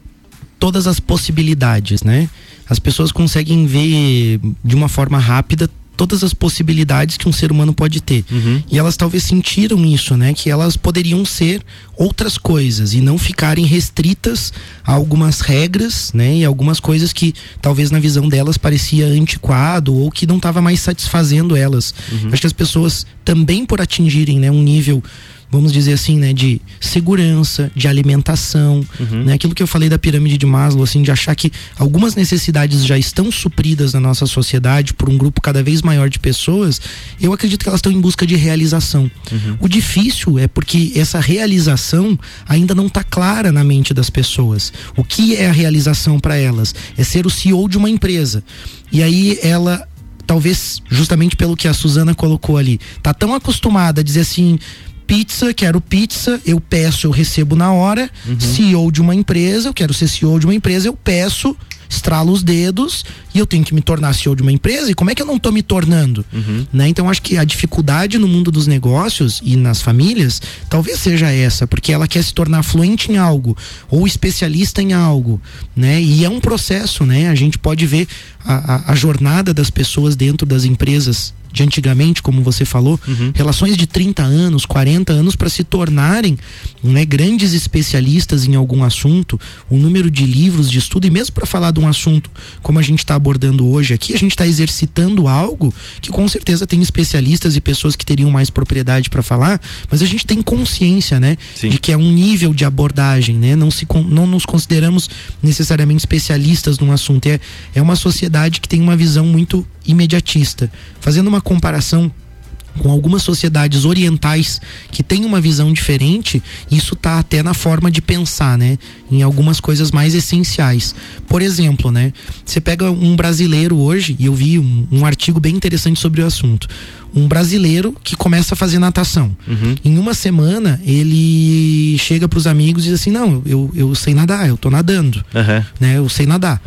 todas as possibilidades, né? As pessoas conseguem ver de uma forma rápida todas as possibilidades que um ser humano pode ter. Uhum. E elas talvez sentiram isso, né? Que elas poderiam ser outras coisas e não ficarem restritas a algumas regras, né? E algumas coisas que talvez na visão delas parecia antiquado ou que não estava mais satisfazendo elas. Uhum. Acho que as pessoas também por atingirem, né, um nível vamos dizer assim, né, de segurança, de alimentação, uhum. né, aquilo que eu falei da pirâmide de Maslow, assim, de achar que algumas necessidades já estão supridas na nossa sociedade por um grupo cada vez maior de pessoas, eu acredito que elas estão em busca de realização. Uhum. O difícil é porque essa realização ainda não está clara na mente das pessoas. O que é a realização para elas? É ser o CEO de uma empresa. E aí ela talvez justamente pelo que a Suzana colocou ali, tá tão acostumada a dizer assim, pizza, quero pizza, eu peço, eu recebo na hora. Uhum. CEO de uma empresa, eu quero ser CEO de uma empresa, eu peço, estralo os dedos e eu tenho que me tornar CEO de uma empresa. E como é que eu não estou me tornando? Uhum. Né? Então acho que a dificuldade no mundo dos negócios e nas famílias talvez seja essa, porque ela quer se tornar fluente em algo ou especialista em algo, né? E é um processo, né? A gente pode ver a, a, a jornada das pessoas dentro das empresas de antigamente, como você falou, uhum. relações de 30 anos, 40 anos para se tornarem né, grandes especialistas em algum assunto, o número de livros de estudo, e mesmo para falar de um assunto como a gente está abordando hoje aqui, a gente está exercitando algo que com certeza tem especialistas e pessoas que teriam mais propriedade para falar, mas a gente tem consciência, né, Sim. de que é um nível de abordagem, né, não, se, não nos consideramos necessariamente especialistas num assunto, é, é uma sociedade que tem uma visão muito imediatista. Fazendo uma comparação com algumas sociedades orientais que têm uma visão diferente, isso tá até na forma de pensar, né? Em algumas coisas mais essenciais. Por exemplo, né? Você pega um brasileiro hoje, e eu vi um, um artigo bem interessante sobre o assunto. Um brasileiro que começa a fazer natação. Uhum. Em uma semana, ele chega para os amigos e diz assim: Não, eu, eu sei nadar, eu tô nadando. Uhum. Né? Eu sei nadar.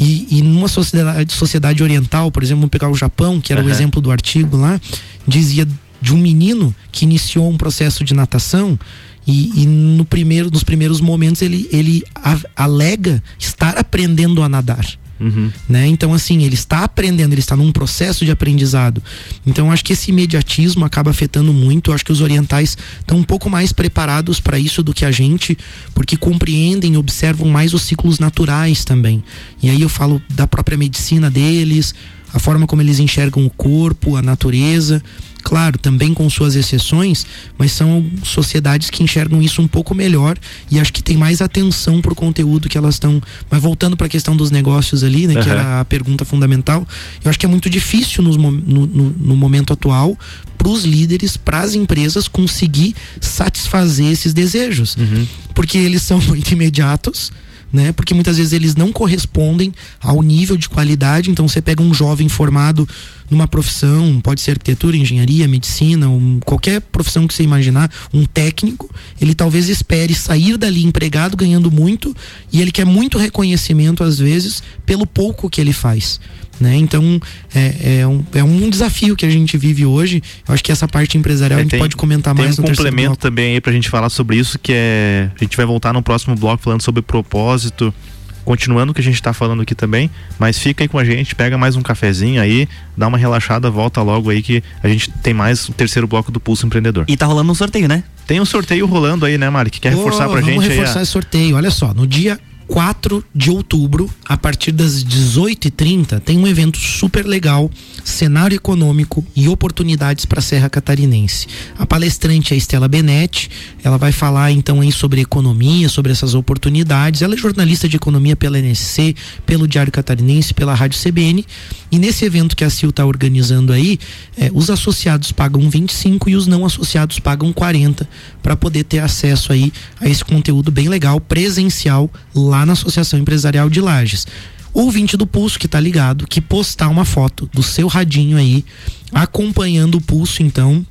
E, e numa sociedade, sociedade oriental, por exemplo, vamos pegar o Japão, que era uhum. o exemplo do artigo lá, dizia de um menino que iniciou um processo de natação e, e no primeiro, nos primeiros momentos ele, ele alega estar aprendendo a nadar. Uhum. Né? Então, assim, ele está aprendendo, ele está num processo de aprendizado. Então, acho que esse imediatismo acaba afetando muito. acho que os orientais estão um pouco mais preparados para isso do que a gente, porque compreendem e observam mais os ciclos naturais também. E aí eu falo da própria medicina deles, a forma como eles enxergam o corpo, a natureza. Claro, também com suas exceções, mas são sociedades que enxergam isso um pouco melhor e acho que tem mais atenção pro conteúdo que elas estão. Mas voltando para a questão dos negócios ali, né, uhum. que era a pergunta fundamental, eu acho que é muito difícil no, no, no momento atual para os líderes, para as empresas conseguir satisfazer esses desejos, uhum. porque eles são muito imediatos né? Porque muitas vezes eles não correspondem ao nível de qualidade. Então você pega um jovem formado numa profissão, pode ser arquitetura, engenharia, medicina, um, qualquer profissão que você imaginar, um técnico, ele talvez espere sair dali empregado ganhando muito e ele quer muito reconhecimento às vezes pelo pouco que ele faz. Né? Então, é, é, um, é um desafio que a gente vive hoje. Eu acho que essa parte empresarial a gente É, tem- pode comentar tem mais um no complemento bloco. também aí pra gente falar sobre isso, que é. A gente vai voltar no próximo bloco falando sobre propósito. Continuando o que a gente tá falando aqui também, mas fica aí com a gente, pega mais um cafezinho aí, dá uma relaxada, volta logo aí que a gente tem mais o terceiro bloco do Pulso Empreendedor. E tá rolando um sorteio, né? Tem um sorteio rolando aí, né, Mari? Que quer reforçar pra vamos gente aí. reforçar a- esse sorteio. Olha só, no dia 4 de outubro, a partir das 18h30, tem um evento super legal, cenário econômico e oportunidades para a Serra Catarinense. A palestrante é a Estela Benetti, ela vai falar então aí sobre economia, sobre essas oportunidades. Ela é jornalista de economia pela NSC, pelo Diário Catarinense, pela Rádio CBN. E nesse evento que a CIL está organizando aí, eh, os associados pagam 25 e os não associados pagam 40 para poder ter acesso aí a esse conteúdo bem legal, presencial, lá na Associação Empresarial de Lages. Ouvinte do Pulso que tá ligado, que postar uma foto do seu radinho aí, acompanhando o Pulso, então,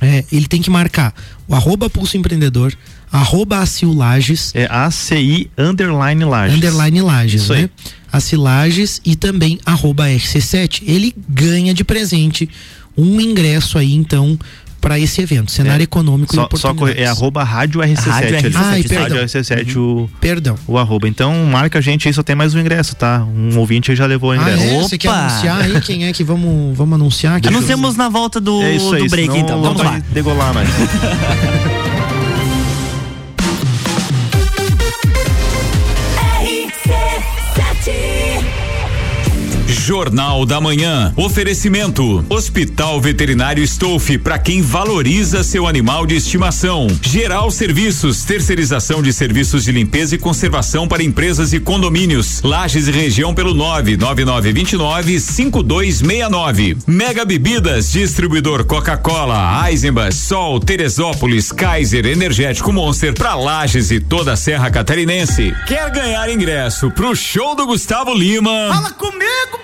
é, ele tem que marcar o arroba Pulso Empreendedor, arroba Acil Lages, É ACI Underline Lages. underline Lages, Isso aí. né? Acil Lages e também arroba RC7. Ele ganha de presente um ingresso aí, então, para esse evento, cenário econômico e Só, só oportunidades. corre- é arroba rádio RC7. Rádio ali. RC7, Ai, rádio perdão. RC7 o, Perdão. o arroba. Então marca a gente aí, só tem mais um ingresso, tá? Um ouvinte aí já levou o Ah, ingresso. é? Você quer Opa! anunciar aí quem é que vamos, vamos anunciar? aqui? Anunciamos na volta do, É isso aí, do break, senão então. Vamos lá. degolar mais. Jornal da Manhã. Oferecimento. Hospital Veterinário Stolf para quem valoriza seu animal de estimação. Geral Serviços, terceirização de serviços de limpeza e conservação para empresas e condomínios. Lages e região pelo 99929 5269. Mega Bebidas, distribuidor Coca-Cola, Eisenbach, Sol, Teresópolis, Kaiser, Energético Monster para Lages e toda a Serra Catarinense. Quer ganhar ingresso pro show do Gustavo Lima? Fala comigo!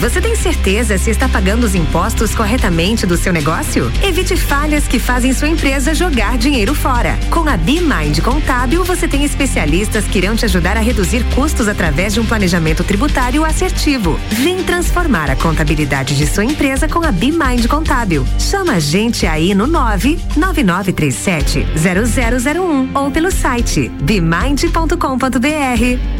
você tem certeza se está pagando os impostos corretamente do seu negócio? Evite falhas que fazem sua empresa jogar dinheiro fora. Com a BeMind Contábil, você tem especialistas que irão te ajudar a reduzir custos através de um planejamento tributário assertivo. Vem transformar a contabilidade de sua empresa com a BeMind Contábil. Chama a gente aí no 99937 0001 ou pelo site bemind.com.br.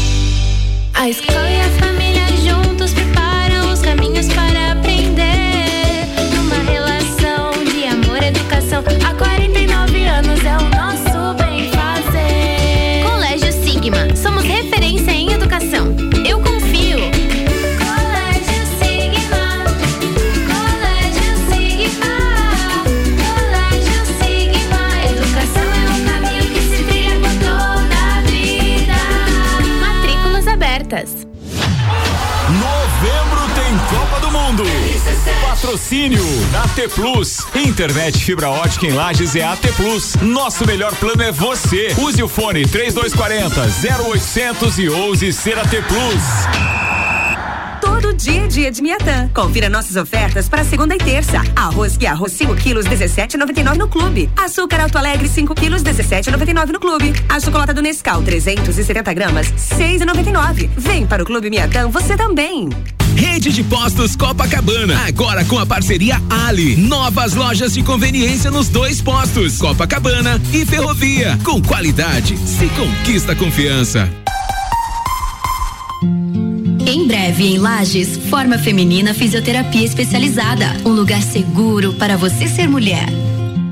A escola e a família juntos preparam os caminhos para aprender. Numa relação de amor e educação. Há 49 anos é o nosso Patrocínio AT Plus. Internet fibra ótica em Lages é AT Plus. Nosso melhor plano é você. Use o fone 3240 0800 e ouse ser AT Plus. Todo dia dia de Miatã. Confira nossas ofertas para segunda e terça. Arroz que arroz 5 quilos 17,99 no clube. Açúcar Alto Alegre 5 quilos 17,99 no clube. A chocolate do Nescau 370 gramas 6,99. Vem para o Clube Miatã você também. Rede de Postos Copacabana, agora com a parceria Ali. Novas lojas de conveniência nos dois postos, Copacabana e Ferrovia. Com qualidade, se conquista confiança. Em breve, em Lages, Forma Feminina Fisioterapia Especializada. Um lugar seguro para você ser mulher.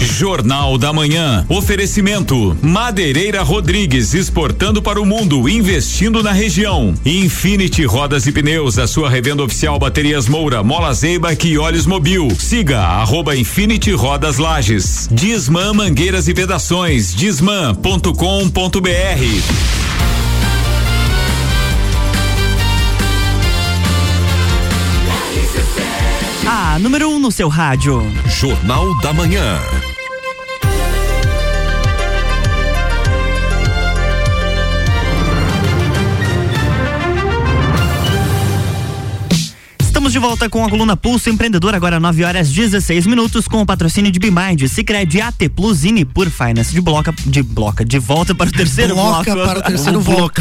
Jornal da Manhã. Oferecimento: Madeireira Rodrigues exportando para o mundo, investindo na região. Infinity Rodas e Pneus, a sua revenda oficial Baterias Moura, Mola Zeiba e Olhos Mobil. Siga arroba Infinity Rodas Lages. Disman Mangueiras e Vedações. Disman.com.br. A número 1 um no seu rádio. Jornal da Manhã. Estamos de volta com a coluna Pulso Empreendedor, agora 9 horas 16 minutos, com o patrocínio de Bimind, Cicred, AT Plus e por Finance. De bloca, de bloca, de volta para o terceiro Bloca bloco. para o terceiro bloco.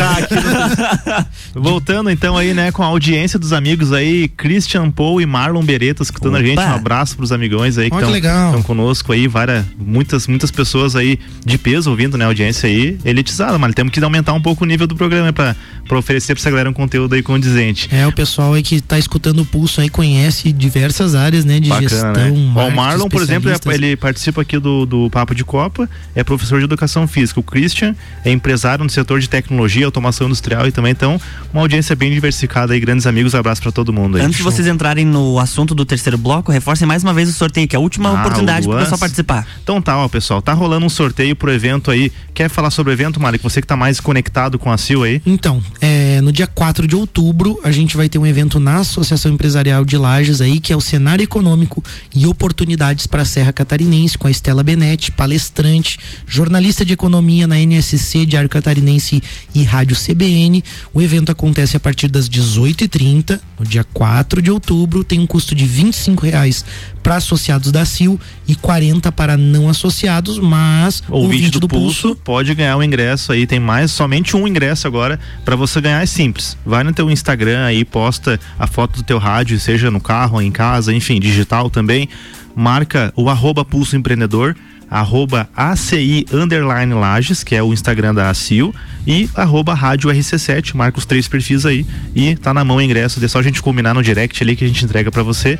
Voltando então aí, né, com a audiência dos amigos aí, Christian Paul e Marlon Beretta escutando a gente. Um abraço pros amigões aí que estão conosco aí, várias, muitas, muitas pessoas aí de peso ouvindo, né, a audiência aí, elitizada, mas temos que aumentar um pouco o nível do programa pra, pra oferecer pra essa galera um conteúdo aí condizente. É, o pessoal aí que tá escutando o pulso aí conhece diversas áreas, né? De Bacana, gestão, né? Ó, o marketing, Marlon, por exemplo, é- ele participa aqui do, do Papo de Copa, é professor de educação física. O Christian é empresário no setor de tecnologia, automação industrial e também, então, uma audiência bem diversificada aí, grandes amigos, abraço pra todo mundo aí. Antes de vocês entrarem no assunto do terceiro bloco, reforcem mais uma vez o sorteio, que é a última Ah, oportunidade para o pessoal participar. Então tá, ó, pessoal, tá rolando um sorteio pro evento aí. Quer falar sobre o evento, Mari? Você que tá mais conectado com a CIL aí? Então, é, no dia 4 de outubro, a gente vai ter um evento na Associação Empresarial de Lages aí, que é o Cenário Econômico e Oportunidades para a Serra Catarinense, com a Estela Benetti, palestrante, jornalista de economia na NSC, Diário Catarinense e Rádio CBN. O evento acontece a partir das 18h30, no dia 4 de outubro, tem um custo de 25 reais para associados da CIL e 40 para não associados, mas Ouvinte do, Pulso, pode ganhar um ingresso aí, tem mais, somente um ingresso agora para você ganhar, é simples. Vai no teu Instagram aí, posta a foto do teu rádio, seja no carro, em casa, enfim, digital também. Marca o arroba Pulso Empreendedor, arroba ACI Underline Lages, que é o Instagram da ACIL, e arroba Rádio RC7, marca os três perfis aí e tá na mão o ingresso, é só a gente combinar no direct ali que a gente entrega para você.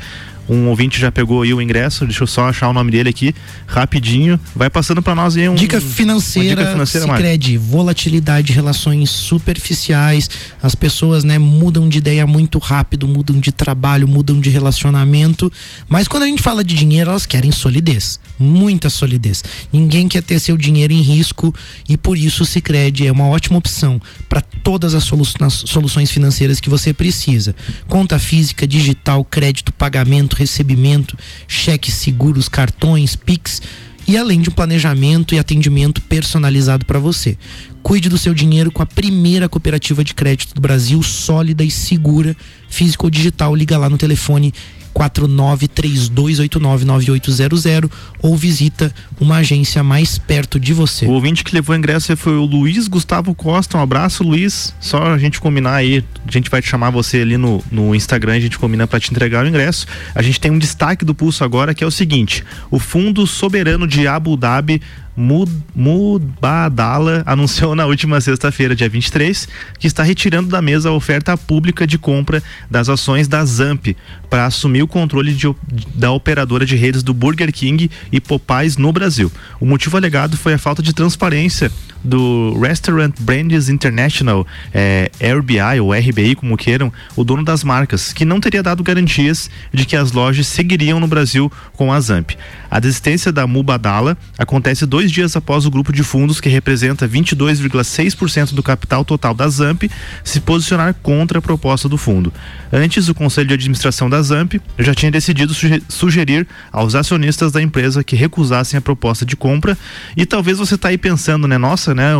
Um ouvinte já pegou aí o ingresso, deixa eu só achar o nome dele aqui, rapidinho. Vai passando para nós aí um. Dica financeira, dica financeira. Sicredi, volatilidade, relações superficiais, as pessoas, né, mudam de ideia muito rápido, mudam de trabalho, mudam de relacionamento, mas quando a gente fala de dinheiro, elas querem solidez, muita solidez. Ninguém quer ter seu dinheiro em risco e por isso o Sicredi é uma ótima opção para todas as solu- soluções financeiras que você precisa. Conta física, digital, crédito, pagamento, recebimento, cheques, seguros, cartões, Pix e além de um planejamento e atendimento personalizado para você. Cuide do seu dinheiro com a primeira cooperativa de crédito do Brasil, sólida e segura, físico ou digital. Liga lá no telefone 4932899800 ou visita uma agência mais perto de você. O ouvinte que levou o ingresso foi o Luiz Gustavo Costa. Um abraço, Luiz. Só a gente combinar aí, a gente vai te chamar você ali no, no Instagram, a gente combina para te entregar o ingresso. A gente tem um destaque do Pulso agora que é o seguinte: o Fundo Soberano de Abu Dhabi Mubadala anunciou na última sexta-feira, dia 23, que está retirando da mesa a oferta pública de compra das ações da Zamp para assumir o controle de da operadora de redes do Burger King e Popeyes no Brasil. O motivo alegado foi a falta de transparência do Restaurant Brands International, eh, RBI ou RBI, como queiram, o dono das marcas, que não teria dado garantias de que as lojas seguiriam no Brasil com a Zamp. A desistência da Mubadala acontece dois dias após o grupo de fundos, que representa 22,6% do capital total da Zamp, se posicionar contra a proposta do fundo. Antes, o Conselho de Administração da Zamp já tinha decidido suge- sugerir aos acionistas da empresa que recusassem a proposta de compra. E talvez você está aí pensando, né? Nossa, né?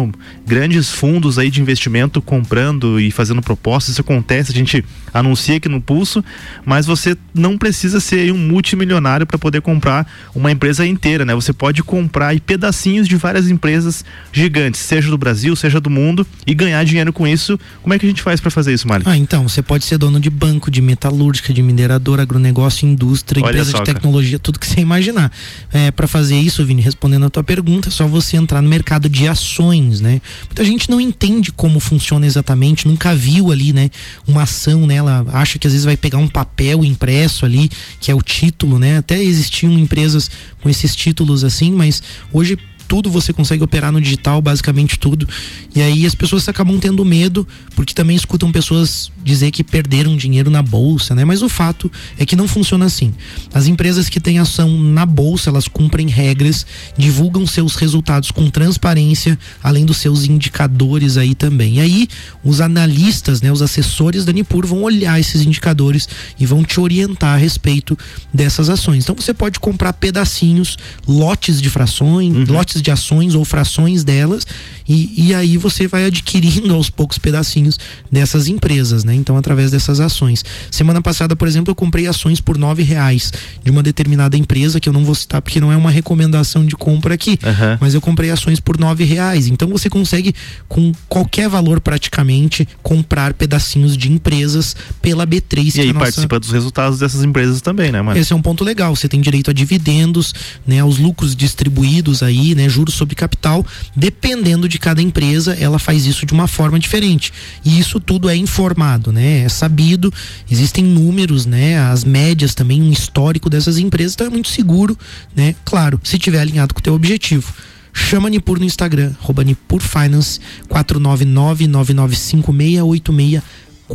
grandes fundos aí de investimento comprando e fazendo propostas, isso acontece, a gente anuncia aqui no pulso, mas você não precisa ser um multimilionário para poder comprar uma empresa inteira, né? Você pode comprar aí pedacinhos de várias empresas gigantes, seja do Brasil, seja do mundo, e ganhar dinheiro com isso. Como é que a gente faz para fazer isso, Mário? Ah, então, você pode ser dono de banco, de metalúrgica, de minerador, agronegócio, indústria, Olha empresa só, de cara. tecnologia, tudo que você imaginar. É, para fazer isso, Vini, respondendo a tua pergunta, é só você entrar no mercado de ações, né? Muita gente não entende como funciona exatamente, nunca viu ali, né, uma ação, né? Ela acha que às vezes vai pegar um papel impresso ali, que é o título, né? Até existiam empresas com esses títulos assim, mas hoje tudo você consegue operar no digital, basicamente tudo. E aí as pessoas acabam tendo medo, porque também escutam pessoas dizer que perderam dinheiro na bolsa, né? Mas o fato é que não funciona assim. As empresas que têm ação na bolsa, elas cumprem regras, divulgam seus resultados com transparência, além dos seus indicadores aí também. E aí os analistas, né, os assessores da Nipur vão olhar esses indicadores e vão te orientar a respeito dessas ações. Então você pode comprar pedacinhos, lotes de frações, lotes de ações ou frações delas, e, e aí você vai adquirindo aos poucos pedacinhos dessas empresas, né? Então, através dessas ações. Semana passada, por exemplo, eu comprei ações por nove reais de uma determinada empresa, que eu não vou citar porque não é uma recomendação de compra aqui, Aham. mas eu comprei ações por nove reais. Então você consegue, com qualquer valor praticamente, comprar pedacinhos de empresas pela B3. E que é aí a nossa- participa dos resultados dessas empresas também, né, Mário? esse é um ponto legal. Você tem direito a dividendos, né, aos lucros distribuídos aí, né, juros sobre capital. Dependendo de cada empresa, ela faz isso de uma forma diferente. E isso tudo é informado, né? É sabido. Existem números, né? As médias também, um histórico dessas empresas, então é muito seguro, né? Claro, se tiver alinhado com o teu objetivo. Chama Nipur no Instagram, arroba Nipur Finance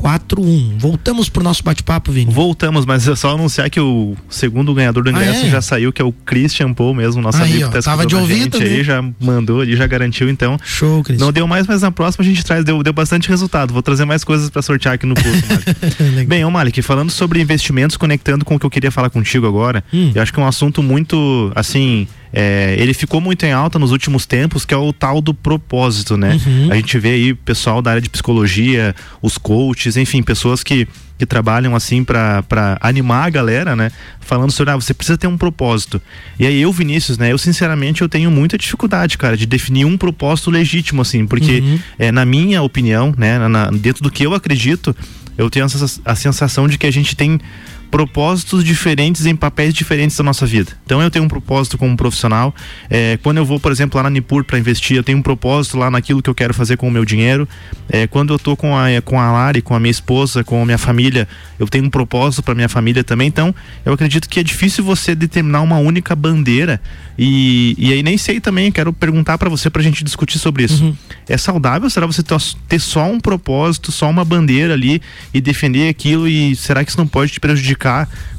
499-9956-8641. Voltamos pro nosso bate-papo, Vini. Voltamos, mas é só anunciar que o segundo ganhador do ingresso Ah, é? já saiu, que é o Christian Paul mesmo, nosso Aí, amigo ó, que tá tava de gente ouvido, aí, né? já mandou ali, já garantiu, então. Show, Christian. Não deu mais, mas na próxima a gente traz, deu, deu bastante resultado. Vou trazer mais coisas pra sortear aqui no Malik. Bem, ô Malik, falando sobre investimentos, conectando com o que eu queria falar contigo agora, Hum. eu acho que é um assunto muito, assim, é, ele ficou muito em alta nos últimos tempos, que é o tal do propósito, né? Uhum. A gente vê aí pessoal da área de psicologia, os coaches, enfim, pessoas que, que trabalham assim pra pra animar a galera, né? Falando sobre, ah, você precisa ter um propósito. E aí eu, Vinícius, né? Eu sinceramente eu tenho muita dificuldade, cara, de definir um propósito legítimo, assim, porque Uhum. é, na minha opinião, né? na- dentro do que eu acredito, eu tenho essa, a sensação de que a gente tem propósitos diferentes em papéis diferentes da nossa vida. Então eu tenho um propósito como profissional. É, quando eu vou, por exemplo, lá na Nipur para investir, eu tenho um propósito lá naquilo que eu quero fazer com o meu dinheiro. É, quando eu tô com a com a Lari, com a minha esposa, com a minha família, eu tenho um propósito para minha família também. Então eu acredito que é difícil você determinar uma única bandeira. E, e aí nem sei também, quero perguntar para você pra gente discutir sobre isso. É saudável? Será você ter ter só um propósito, só uma bandeira ali e defender aquilo? E será que isso não pode te prejudicar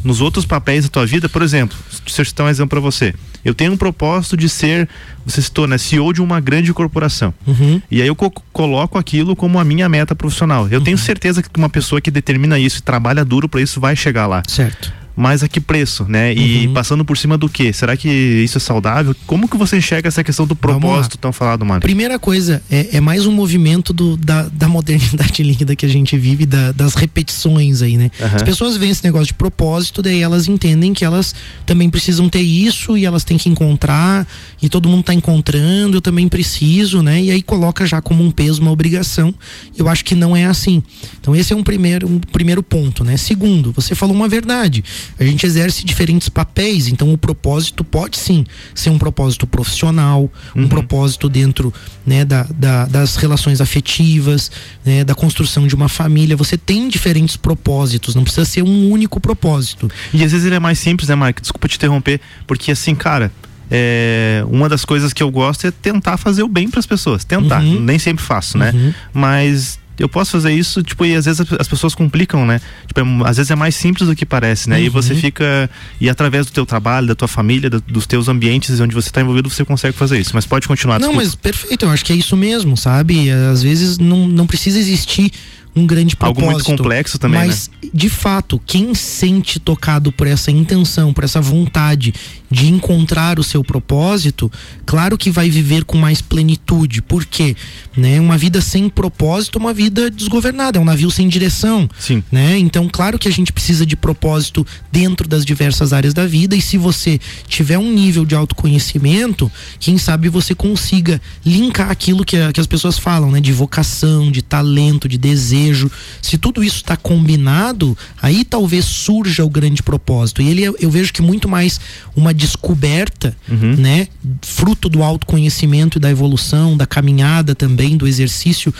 nos outros papéis da tua vida? Por exemplo, se eu citar um exemplo para você, eu tenho um propósito de ser, você citou, né, CEO de uma grande corporação. Uhum. E aí eu co- coloco aquilo como a minha meta profissional. Eu Uhum. tenho certeza que uma pessoa que determina isso e trabalha duro para isso vai chegar lá. Certo. Mas a que preço, né? Uhum. E passando por cima do quê? Será que isso é saudável? Como que você enxerga essa questão do propósito tão falado, Mário? Primeira coisa, é, é mais um movimento do- da, da modernidade líquida que a gente vive, da- das repetições aí, né? Aham. As pessoas veem esse negócio de propósito, daí elas entendem que elas também precisam ter isso e elas têm que encontrar, e todo mundo tá encontrando, eu também preciso, né? E aí coloca já como um peso, uma obrigação. Eu acho que não é assim. Então esse é um primeiro, um primeiro ponto, né? Segundo, você falou uma verdade. A gente exerce diferentes papéis. Então o propósito pode sim ser um propósito profissional, um propósito dentro né, da, da- das relações afetivas, né, da construção de uma família. Você tem diferentes propósitos, não precisa ser um único propósito. E às vezes ele é mais simples, né, Mark? Desculpa te interromper, porque assim, cara, é, uma das coisas que eu gosto é tentar fazer o bem para as pessoas. Tentar. Uhum. Nem sempre faço, né? Mas eu posso fazer isso, tipo, e às vezes as- as pessoas complicam, né? Tipo, é- às vezes é mais simples do que parece, né? E você Uhum. fica. E através do teu trabalho, da tua família, da- dos teus ambientes onde você está envolvido, você consegue fazer isso. Mas pode continuar, Não, desculpa. mas perfeito, eu acho que é isso mesmo, sabe? Às vezes não, não precisa existir um grande Algo propósito. muito complexo também, Mas, de fato, quem sente tocado por essa intenção, por essa vontade de encontrar o seu propósito, claro que vai viver com mais plenitude. Por quê? Né? Uma vida sem propósito é uma vida desgovernada, é um navio sem direção. Sim. Né? Então, claro que a gente precisa de propósito dentro das diversas áreas da vida e se você tiver um nível de autoconhecimento, quem sabe você consiga linkar aquilo que, que as pessoas falam, né? De vocação, de talento, de desejo. Se tudo isso está combinado, aí talvez surja o grande propósito. E ele é- eu vejo que muito mais uma descoberta, né? Fruto do autoconhecimento e da evolução, da caminhada também, do exercício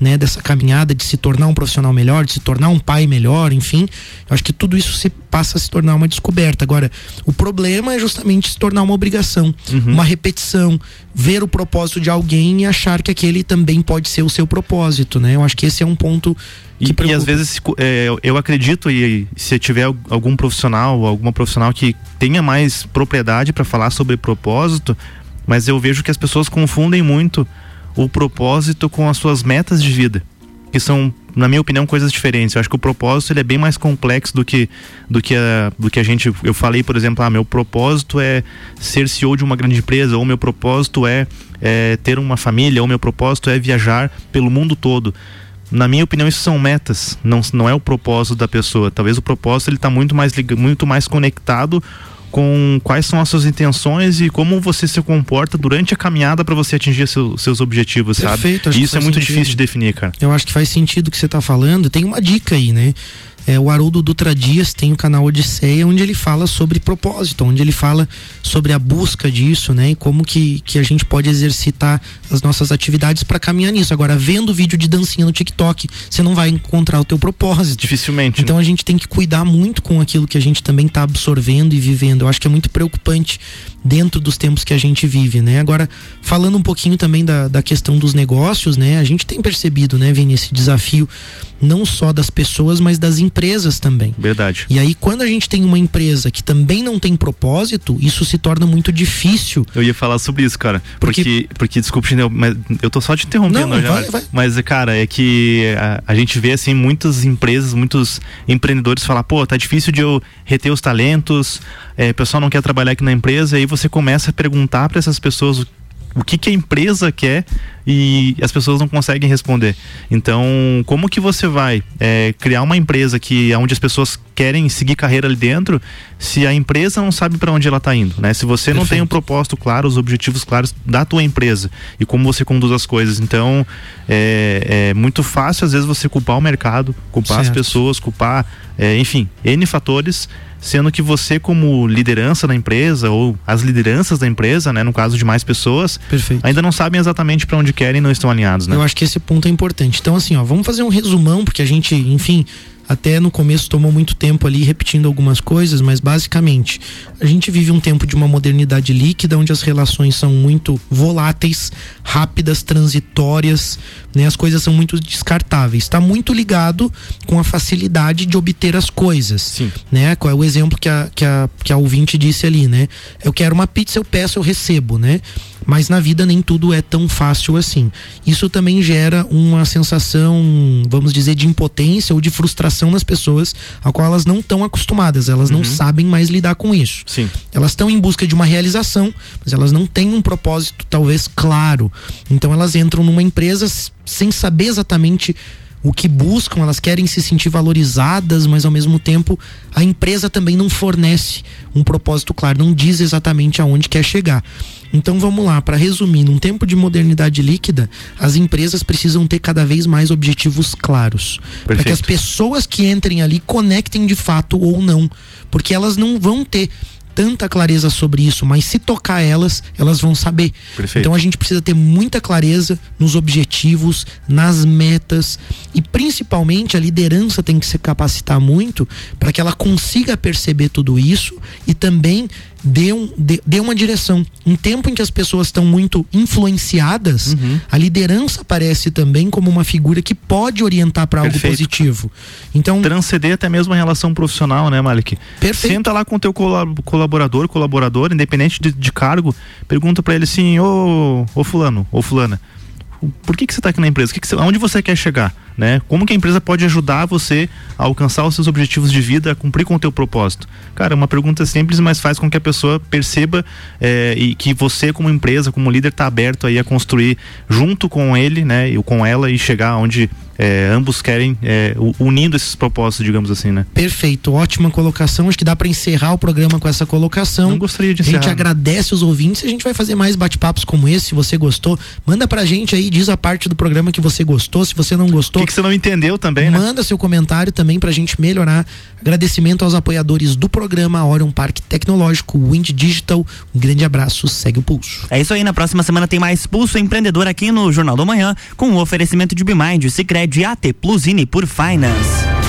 né, dessa caminhada de se tornar um profissional melhor, de se tornar um pai melhor, enfim. Eu acho que tudo isso se passa a se tornar uma descoberta. Agora, o problema é justamente se tornar uma obrigação, uma repetição, ver o propósito de alguém e achar que aquele também pode ser o seu propósito, né? Eu acho que esse é um ponto E, e às vezes é, eu- acredito e se tiver al- algum profissional, alguma profissional que tenha mais propriedade para falar sobre propósito, mas eu vejo que as pessoas confundem muito o propósito com as suas metas de vida, que são, na minha opinião, coisas diferentes. Eu acho que o propósito ele é bem mais complexo do que do que a, do que a gente. Eu falei, por exemplo, ah, meu propósito é ser CEO de uma grande empresa, ou meu propósito é, é ter uma família, ou meu propósito é viajar pelo mundo todo na minha opinião, isso são metas, não, não é o propósito da pessoa. Talvez o propósito ele está muito mais muito mais conectado com quais são as suas intenções e como você se comporta durante a caminhada para você atingir seu- seus objetivos, Perfeito, sabe? E isso é muito sentido. difícil de definir, cara. Eu acho que faz sentido o que você está falando. Tem uma dica aí, né? É, o Haroldo Dutra Dias tem o canal Odisseia, onde ele fala sobre propósito, onde ele fala sobre a busca disso, né? E como que, que a gente pode exercitar as nossas atividades para caminhar nisso. Agora, vendo vídeo de dancinha no TikTok, você não vai encontrar o teu propósito. Dificilmente. Então a gente tem que cuidar muito com aquilo que a gente também está absorvendo e vivendo. Eu acho que é muito preocupante dentro dos tempos que a gente vive, né? Agora, falando um pouquinho também da, da questão dos negócios, né? A gente tem percebido, né, Vini, esse desafio não só das pessoas, mas das empresas também. Verdade. E aí, quando a gente tem uma empresa que também não tem propósito, isso se torna muito difícil. Eu ia falar sobre isso, cara. Porque, porque, desculpa, Chinel, mas eu tô só te interrompendo, Não, já, vai, mas- vai. mas, cara, é que a, a gente vê, assim, muitas empresas, muitos empreendedores falar, pô, tá difícil de eu reter os talentos, é, o pessoal não quer trabalhar aqui na empresa, e aí você começa a perguntar para essas pessoas o, que que a empresa quer e as pessoas não conseguem responder. Então, como que você vai é, criar uma empresa que onde as pessoas querem seguir carreira ali dentro, se a empresa não sabe para onde ela está indo, né? Se você não tem um propósito claro, os objetivos claros da tua empresa e como você conduz as coisas, então é, é muito fácil às vezes você culpar o mercado, culpar as Certo. pessoas, culpar, é, enfim, n fatores. Sendo que você, como liderança da empresa, ou as lideranças da empresa, né, no caso de mais pessoas, ainda não sabem exatamente para onde querem e não estão alinhados, né? Eu acho que esse ponto é importante. Então, assim, ó, vamos fazer um resumão, porque a gente, enfim, até no começo tomou muito tempo ali repetindo algumas coisas, mas basicamente a gente vive um tempo de uma modernidade líquida onde as relações são muito voláteis, rápidas, transitórias, né? As coisas são muito descartáveis. Está muito ligado com a facilidade de obter as coisas, Sim. né? Qual é o exemplo que a, que a, que a ouvinte disse ali, né? Eu quero uma pizza, eu peço, eu recebo, né? Mas na vida nem tudo é tão fácil assim. Isso também gera uma sensação, vamos dizer, de impotência ou de frustração nas pessoas, a qual elas não estão acostumadas, elas não sabem mais lidar com isso. Sim. Elas estão em busca de uma realização, mas elas não têm um propósito talvez claro. Então elas entram numa empresa sem saber exatamente o que buscam, elas querem se sentir valorizadas, mas ao mesmo tempo a empresa também não fornece um propósito claro, não diz exatamente aonde quer chegar. Então vamos lá, para resumir, num tempo de modernidade líquida, as empresas precisam ter cada vez mais objetivos claros, para que as pessoas que entrem ali conectem de fato ou não, porque elas não vão ter tanta clareza sobre isso, mas se tocar elas, elas vão saber. Perfeito. Então a gente precisa ter muita clareza nos objetivos, nas metas e principalmente a liderança tem que se capacitar muito para que ela consiga perceber tudo isso e também dê, um, dê, dê uma direção. Em tempo em que as pessoas estão muito influenciadas, a liderança aparece também como uma figura que pode orientar para algo Perfeito. positivo. Então transcender até mesmo a relação profissional, né, Malik? Perfeito. Senta lá com o teu colab- colaborador, colaboradora, independente de, de cargo, pergunta pra ele assim, ô, ô fulano, ô fulana, por que que você tá aqui na empresa? Que que você, você quer chegar? Né? Como que a empresa pode ajudar você a alcançar os seus objetivos de vida, a cumprir com o teu propósito? Cara, é uma pergunta simples, mas faz com que a pessoa perceba eh, e que você como empresa, como líder, está aberto aí a construir junto com ele, né, e com ela e chegar onde eh, ambos querem, u- unindo esses propósitos, digamos assim, né? Perfeito, ótima colocação. Acho que dá para encerrar o programa com essa colocação. Não gostaria de A gente encerrar. agradece os ouvintes e a gente vai fazer mais bate-papos como esse. Se você gostou, manda pra gente aí, diz a parte do programa que você gostou. Se você não gostou, O que, que você não entendeu também, né? manda seu comentário também pra gente melhorar. Agradecimento aos apoiadores do programa Orion Parque Tecnológico, Wind Digital. Um grande abraço, segue o pulso. É isso aí, na próxima semana tem mais Pulso Empreendedor aqui no Jornal do Manhã, com o oferecimento de Bimind, Cicred, AT Plus Nipur Finance.